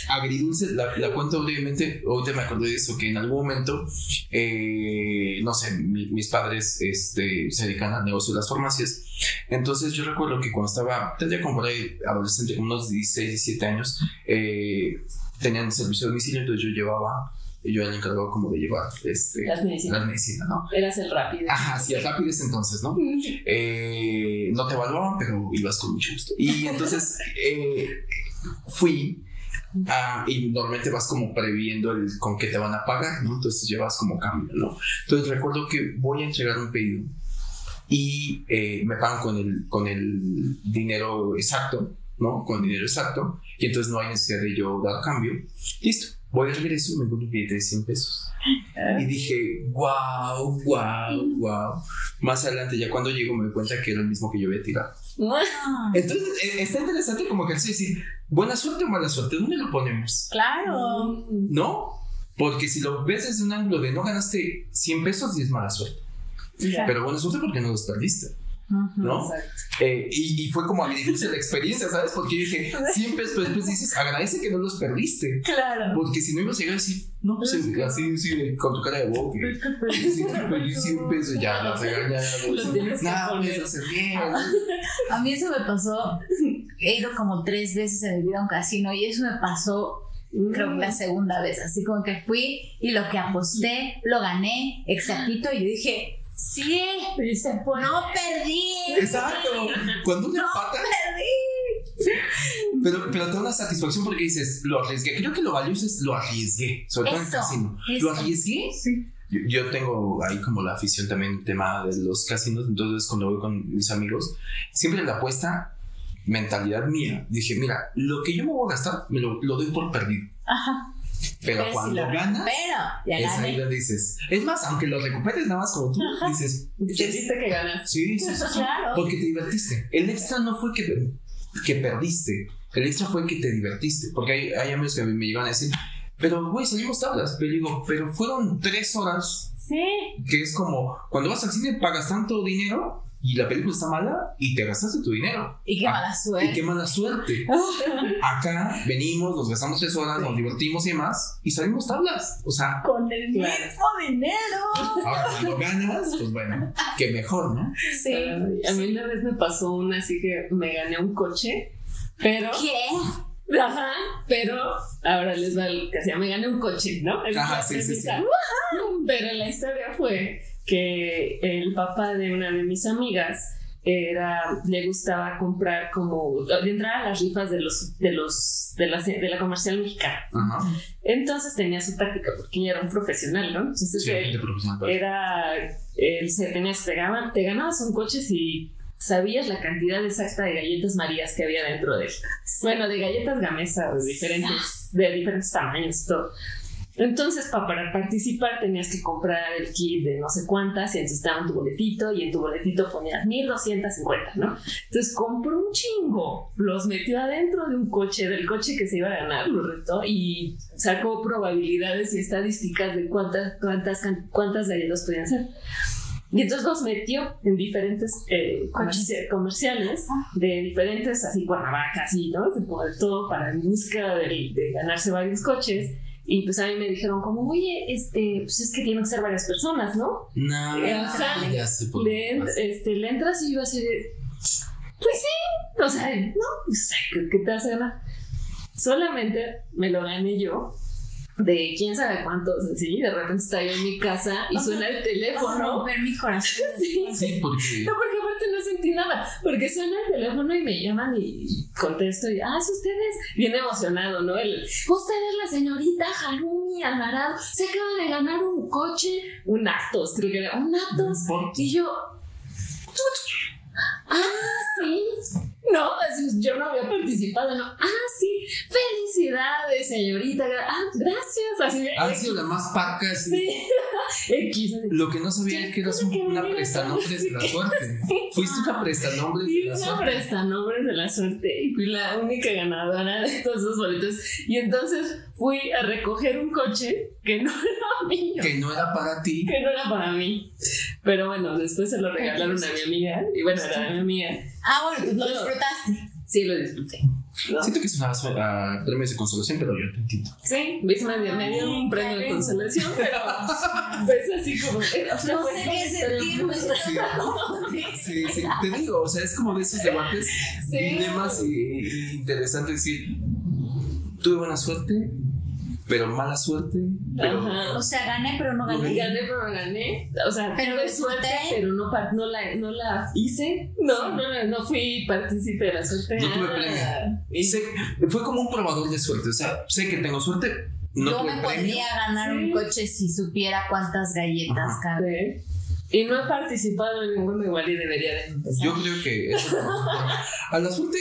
Speaker 1: agridulce, la, la cuento brevemente. Ahorita me acordé de eso, que en algún momento, eh, no sé, mi- mis padres este, se dedican al negocio de las farmacias. Entonces yo recuerdo que cuando estaba, tendría como por ahí adolescente, como unos 16, 17 años, eh, tenían servicio de domicilio, entonces yo llevaba, yo era el encargado como de llevar este,
Speaker 2: Las medicinas.
Speaker 1: las medicinas, ¿no?
Speaker 2: Eras el rápido.
Speaker 1: Ajá, sí, rápides entonces, ¿no? Eh, no te evaluaban, pero ibas con mucho gusto. Y entonces eh, fui ah, y normalmente vas como previendo el con qué te van a pagar, ¿no? Entonces llevas como cambio, ¿no? Entonces recuerdo que voy a entregar un pedido y eh, me pagan con el, con el dinero exacto, ¿no? Con dinero exacto y entonces no hay necesidad de yo dar cambio. Listo. Voy de regreso y me encuentro un billete de 100 pesos. Y dije, wow, wow, wow. Más adelante, ya cuando llego, me doy cuenta que era el mismo que yo había tirado. Entonces, eh, está interesante como que así decir, buena suerte o mala suerte, ¿dónde lo ponemos?
Speaker 3: Claro.
Speaker 1: ¿No? Porque si lo ves desde un ángulo de no ganaste 100 pesos, y es mala suerte. Pero buena suerte porque no los perdiste. ¿No? Eh, y, y fue como agridulce la experiencia, ¿sabes? Porque yo dije, 100 pesos, pero después dices, agradece que no los perdiste.
Speaker 3: Claro.
Speaker 1: Porque si no ibas a llegar así, no, pues así, sí, con tu cara de boca. Sí, perdí 100 pesos, ya, la regaña.
Speaker 2: Los tienes que
Speaker 1: Nada, me
Speaker 2: poner.
Speaker 1: hace bien.
Speaker 3: A mí eso me pasó. He ido como tres veces en mi vida a un casino y eso me pasó creo que la segunda vez, así como que fui y lo que aposté lo gané exactito y yo dije, sí, se fue, no perdí.
Speaker 1: Exacto. Cuando uno empata, pero, pero te da una satisfacción porque dices, lo arriesgué. Creo que lo valioso es lo arriesgué, sobre todo en el casino.
Speaker 3: eso.
Speaker 1: Lo arriesgué. Yo, yo tengo ahí como la afición también, tema de los casinos. Entonces, cuando voy con mis amigos, siempre la apuesta, mentalidad mía, dije, mira, lo que yo me voy a gastar, me lo, lo doy por perdido.
Speaker 3: Ajá.
Speaker 1: Pero cuando
Speaker 3: si lo
Speaker 1: ganas,
Speaker 3: Pero ya
Speaker 1: es ahí donde dices. Es más, aunque lo recuperes nada más como tú, dices,
Speaker 2: Sentiste que ganas.
Speaker 1: sí, sí, sí, sí,
Speaker 3: Claro.
Speaker 1: porque te divertiste. El extra no fue que, que perdiste, el extra fue que te divertiste. Porque hay, hay amigos que me llegan a decir, pero güey, salimos tablas. Pero digo, pero fueron tres horas,
Speaker 3: Sí.
Speaker 1: que es como cuando vas al cine pagas tanto dinero y la película está mala y te gastaste tu dinero.
Speaker 3: Y qué
Speaker 1: Ah,
Speaker 3: mala suerte.
Speaker 1: Y qué mala suerte. Acá venimos, nos gastamos tres horas, nos divertimos y demás, y salimos tablas. O sea,
Speaker 3: Con el mismo dinero.
Speaker 1: ahora cuando ganas, pues bueno, que mejor, ¿no?
Speaker 3: Sí.
Speaker 2: A mí una vez me pasó una así que me gané un coche, pero.
Speaker 3: ¿Qué?
Speaker 2: Ajá, pero ahora les va el que se me gané un coche, ¿no?
Speaker 1: Ajá, sí, sí.
Speaker 2: Pero la historia fue que el papá de una de mis amigas era, le gustaba comprar como, de entrar a las rifas de los, de los, de la, de la comercial mexicana.
Speaker 1: Ajá.
Speaker 2: Entonces tenía su táctica porque ella era un profesional, ¿no? Entonces
Speaker 1: Sí,
Speaker 2: él-
Speaker 1: gente profesional. pues.
Speaker 2: era él se tenías te, ganaban- te ganabas un coche si sabías la cantidad exacta de galletas marías que había dentro de él. Bueno, de galletas gamesa de diferentes, de diferentes tamaños, todo. Entonces, pa- para participar tenías que comprar el kit de no sé cuántas y entonces te daban tu boletito y en tu boletito ponías 1250, ¿no? Entonces compró un chingo, los metió adentro de un coche, del coche que se iba a ganar, lo retó y sacó probabilidades y estadísticas de cuántas, cuántas, cuántas galletas podían ser. Y entonces los metió en diferentes eh, comerci- comerciales de diferentes, así, Cuernavaca, así, ¿no? De todo para en busca de, de ganarse varios coches. Y pues a mí me dijeron como, oye, este, pues es que tienen que ser varias personas, ¿no?
Speaker 1: No,
Speaker 2: Ajá.
Speaker 1: ya sé por
Speaker 2: Le, en-
Speaker 1: qué.
Speaker 2: este, le entras y yo así de, pues sí, o sea, no, pues, ¿qué, qué te a ganar? Solamente me lo gané yo de quién sabe cuántos, así, de repente está yo en mi casa y suena el teléfono.
Speaker 3: romper mi corazón.
Speaker 2: Sí.
Speaker 1: Sí, porque.
Speaker 2: No, porque aparte no sentí nada, porque suena el teléfono y me llaman y contesto y, ah, es ustedes, bien emocionado, ¿no? El, usted es la señorita Harumi Alvarado, se acaba de ganar un coche, un Atos, creo que era un Atos, y yo, ah, sí, no, yo no había participado, no, ah, sí, felicidades, señorita, ah, gracias, así,
Speaker 1: Ha sido la más paca, sí.
Speaker 2: sí, X, así.
Speaker 1: Lo que no sabía es que eras un- una prestanombres de la suerte. Fuiste una prestanombres de la
Speaker 2: una
Speaker 1: suerte.
Speaker 2: prestanombres de la suerte y fui la única ganadora de todos esos boletos. Y entonces fui a recoger un coche que no era mío,
Speaker 1: Que no era para ti.
Speaker 2: que no era para mí. Pero bueno, después se lo regalaron a mi amiga y bueno, era mi amiga.
Speaker 3: Ah, bueno, pues lo disfrutaste.
Speaker 2: Sí, lo disfruté. ¿no?
Speaker 1: Siento que es una uh, premio de consolación, pero yo te entiendo.
Speaker 2: Sí, ves, me dio, me dio un premio de consolación, pero pues así como... o sea,
Speaker 3: No
Speaker 2: fue
Speaker 3: sé qué sentir, me siento
Speaker 1: Sí. Sí, sí, te digo, o sea, es como de esos debates,
Speaker 2: Sí.
Speaker 1: dilemas y, y interesante decir, tuve buena suerte, pero mala suerte, pero.
Speaker 3: O sea, gané, pero no gané.
Speaker 2: Gané, pero gané. O sea,
Speaker 3: Pero
Speaker 2: tuve suerte, pero no, no, la, no la hice. No, no, la- no fui partícipe de la suerte.
Speaker 1: No tuve
Speaker 2: Ah,
Speaker 1: premio. sé- fue como un probador de suerte, o sea, sé que tengo suerte, no
Speaker 3: Yo
Speaker 1: tuve
Speaker 3: me
Speaker 1: premio.
Speaker 3: podría ganar un coche si supiera cuántas galletas caben.
Speaker 2: Y no he participado en ninguno igual y debería de empezar.
Speaker 1: Yo creo que eso es lo mejor. a la suerte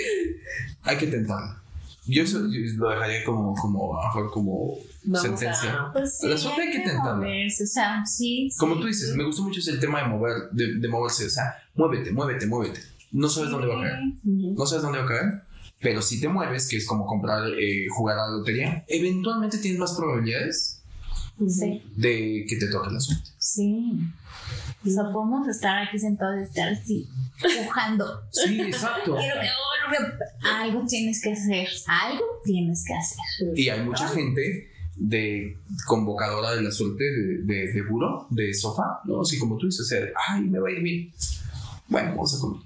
Speaker 1: hay que tentarla. Yo eso yo lo dejaría como, como, como
Speaker 2: Vamos
Speaker 1: sentencia.
Speaker 2: a-
Speaker 3: Pues
Speaker 1: La suerte hay que tentarla.
Speaker 3: moverse, O sea, sí. sí.
Speaker 1: Como tú dices, me gustó mucho ese tema de mover, de, de moverse, o sea, muévete, muévete, muévete. No sabes dónde va a caer,
Speaker 2: Ujú.
Speaker 1: no sabes dónde va a caer, pero si te mueves, que es como comprar, eh, jugar a la lotería, eventualmente tienes más probabilidades
Speaker 3: Sí.
Speaker 1: de que te toque la suerte.
Speaker 3: Sí. O sea, podemos estar aquí sentados y estar así, pujando.
Speaker 1: Sí, exacto.
Speaker 3: Quiero que algo tienes que hacer. Algo tienes que hacer.
Speaker 1: Y hay mucha gente de convocadora de la suerte de, de, de buro, de sofá, ¿no? Así como tú dices, o sea, ay, me va a ir bien. Bueno, vamos a comer.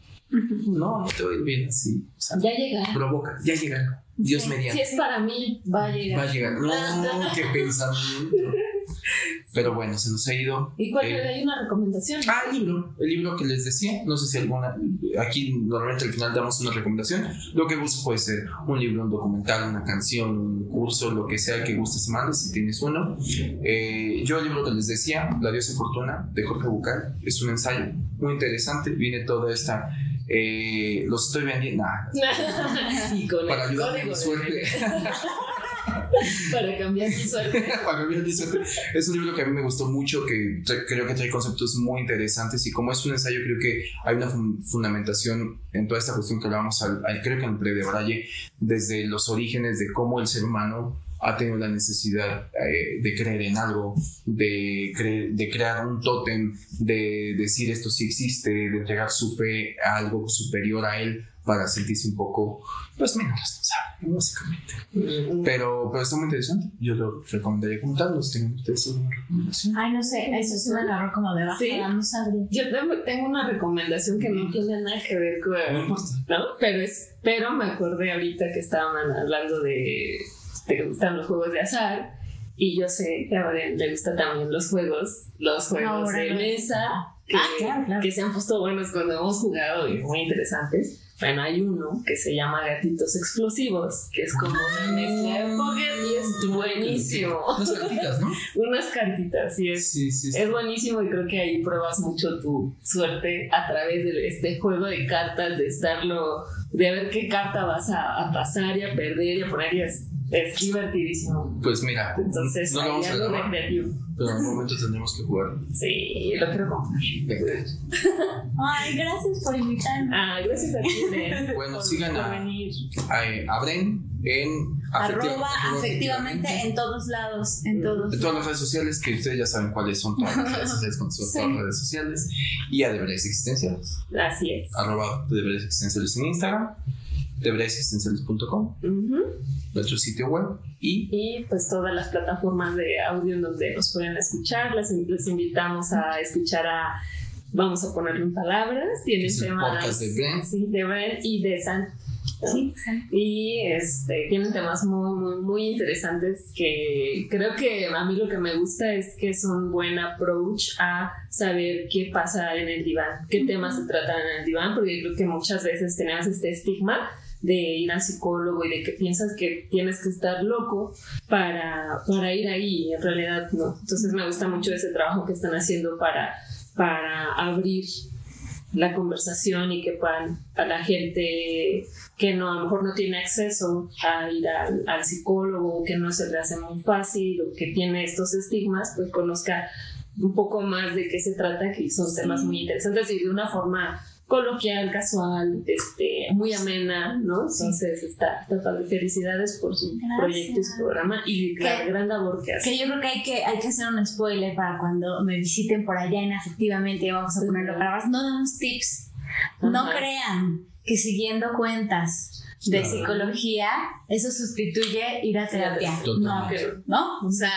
Speaker 1: No, no te va a ir bien así. O sea,
Speaker 2: Ya llegará.
Speaker 1: provoca, ya llegará. Dios
Speaker 3: Sí.
Speaker 2: Si
Speaker 1: mediante.
Speaker 2: es para mí, va a llegar.
Speaker 1: Va a llegar. No, qué pensamiento. Pero bueno, se nos ha ido.
Speaker 2: ¿Y cuál
Speaker 1: Eh,
Speaker 2: hay una recomendación?
Speaker 1: Ah, el libro, el libro que les decía, no sé si alguna, aquí normalmente al final damos una recomendación, lo que guste puede ser un libro, un documental, una canción, un curso, lo que sea que guste se mande, si tienes uno. Eh, yo el libro que les decía, La diosa fortuna, de Jorge Bucay, es un ensayo muy interesante, viene toda esta, eh, los estoy vendiendo, nah,
Speaker 2: y
Speaker 1: para ayudar a mi suerte.
Speaker 2: para cambiar suerte.
Speaker 1: Es un libro que a mí me gustó mucho, que creo que trae conceptos muy interesantes y como es un ensayo, creo que hay una fun- fundamentación en toda esta cuestión que hablábamos, al, creo que en el de Braille, desde los orígenes de cómo el ser humano ha tenido la necesidad eh, de creer en algo, de, de crear un tótem, de decir esto sí existe, de entregar su fe a algo superior a él para sentirse un poco, pues, menos responsable, básicamente. Pero, pero está muy interesante. Yo lo recomendaría como tal. ¿Los tienen ustedes alguna recomendación?
Speaker 3: Ay, no sé, eso se me agarró como de
Speaker 2: Sí.
Speaker 3: bajada, no sabría.
Speaker 2: Yo tengo, tengo una recomendación que no tiene nada que ver con.
Speaker 1: No.
Speaker 2: Pero, es, pero me acordé ahorita que estaban hablando de, que gustan los juegos de azar. Y yo sé que a le gustan también los juegos, los juegos de mesa, que,
Speaker 3: Ah, claro, claro.
Speaker 2: que se han puesto buenos cuando hemos jugado y muy interesantes. Bueno, hay uno que se llama Gatitos Explosivos, que es como una mezcla de póker y es buenísimo.
Speaker 1: Unas cartitas, ¿no?
Speaker 2: Unas cartitas, y es
Speaker 1: Sí, sí, sí.
Speaker 2: es buenísimo y creo que ahí pruebas mucho tu suerte a través de este juego de cartas, de estarlo, de ver qué carta vas a, a pasar y a perder y a poner y es, es divertidísimo.
Speaker 1: Pues mira,
Speaker 2: Entonces,
Speaker 1: no lo vamos a
Speaker 2: algo recreativo.
Speaker 1: Pero en algún momento tendremos que jugar.
Speaker 2: Sí, lo quiero comprar.
Speaker 3: Ay, gracias por invitarme.
Speaker 2: Ah, gracias a ti,
Speaker 1: Bueno,
Speaker 2: por-
Speaker 1: sigan
Speaker 2: por
Speaker 1: a-
Speaker 2: venir.
Speaker 1: A, a Bren en afectiva-
Speaker 3: Arroba afectivamente en todos lados, en todos.
Speaker 1: En todas las redes sociales, que ustedes ya saben cuáles son todas las redes sociales, con son
Speaker 3: Sí.
Speaker 1: todas las redes sociales. Y a Deberes Existenciales.
Speaker 2: Así es.
Speaker 1: Arroba Deberes Existenciales en Instagram. Deberesexistenciales.com,
Speaker 2: Ujú.
Speaker 1: nuestro sitio web. Y
Speaker 2: Y pues todas las plataformas de audio en donde nos pueden escuchar, les, les invitamos a escuchar a, vamos a ponerlo en palabras,
Speaker 1: el
Speaker 2: temas
Speaker 1: de Bren.
Speaker 2: sí, de Bren y de San Sí. Y este, tienen temas muy, muy, muy interesantes que creo que a mí lo que me gusta es que es un buen approach a saber qué pasa en el diván, qué temas se tratan en el diván, porque creo que muchas veces tenemos este estigma de ir al psicólogo y de que piensas que tienes que estar loco para, para ir ahí en realidad no. Entonces me gusta mucho ese trabajo que están haciendo para, para abrir la conversación y que puedan a la gente que no a lo mejor no tiene acceso a ir al, al psicólogo, que no se le hace muy fácil o que tiene estos estigmas, pues conozca un poco más de qué se trata, que son temas muy interesantes y de una forma coloquial, casual, este, muy amena, ¿no? Entonces está, está Felicidades por su proyecto y su programa y la gran labor que hace.
Speaker 3: Que yo creo que hay que, hay que hacer un spoiler para cuando me visiten por allá en efectivamente vamos a ponerlo para más. No damos tips. No crean que siguiendo cuentas de psicología, eso sustituye ir a terapia. No, ¿no? O sea,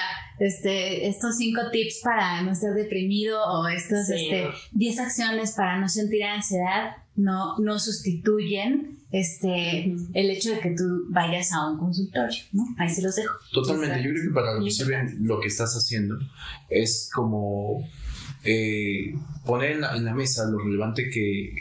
Speaker 3: este, estos cinco tips para no estar deprimido o estos este, 10 acciones para no sentir ansiedad no, no sustituyen este, el hecho de que tú vayas a un consultorio, ¿no? Ahí se los dejo.
Speaker 1: Totalmente, yo creo que para lo que sirve lo que estás haciendo es como eh, poner en la, mesa lo relevante que,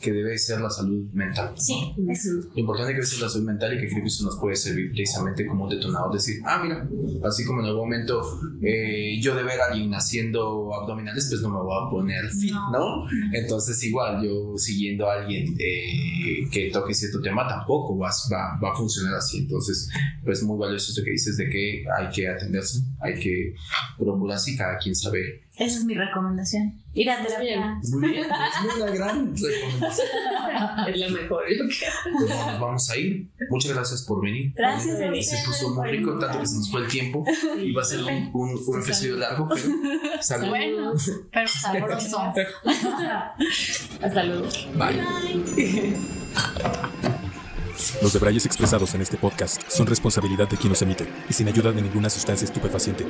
Speaker 1: que, debe ser la salud mental.
Speaker 3: Sí,
Speaker 1: Lo importante que es la salud mental y que creo que eso nos puede servir precisamente como un detonador. Decir, ah, mira, así como en algún momento eh, yo de ver a alguien haciendo abdominales, pues no me voy a poner fit, ¿no? Entonces, igual, yo siguiendo a alguien eh, que toque cierto tema tampoco va, va, va, a funcionar así. Entonces, pues muy valioso esto que dices de que hay que atenderse, hay que procurar si cada quien sabe
Speaker 3: esa es mi recomendación. Ir a terapia.
Speaker 1: Muy bien, es una gran recomendación.
Speaker 2: es la mejor.
Speaker 1: Pues vamos a ir. Muchas gracias por venir.
Speaker 3: Gracias.
Speaker 1: Se puso muy rico, tanto que se nos fue el tiempo. Y va a ser un, un, un episodio largo, pero
Speaker 3: salud. Bueno, pero sabroso.
Speaker 2: Hasta luego.
Speaker 1: Bye.
Speaker 4: Los debrayes expresados en este podcast son responsabilidad de quien los emite y sin ayuda de ninguna sustancia estupefaciente.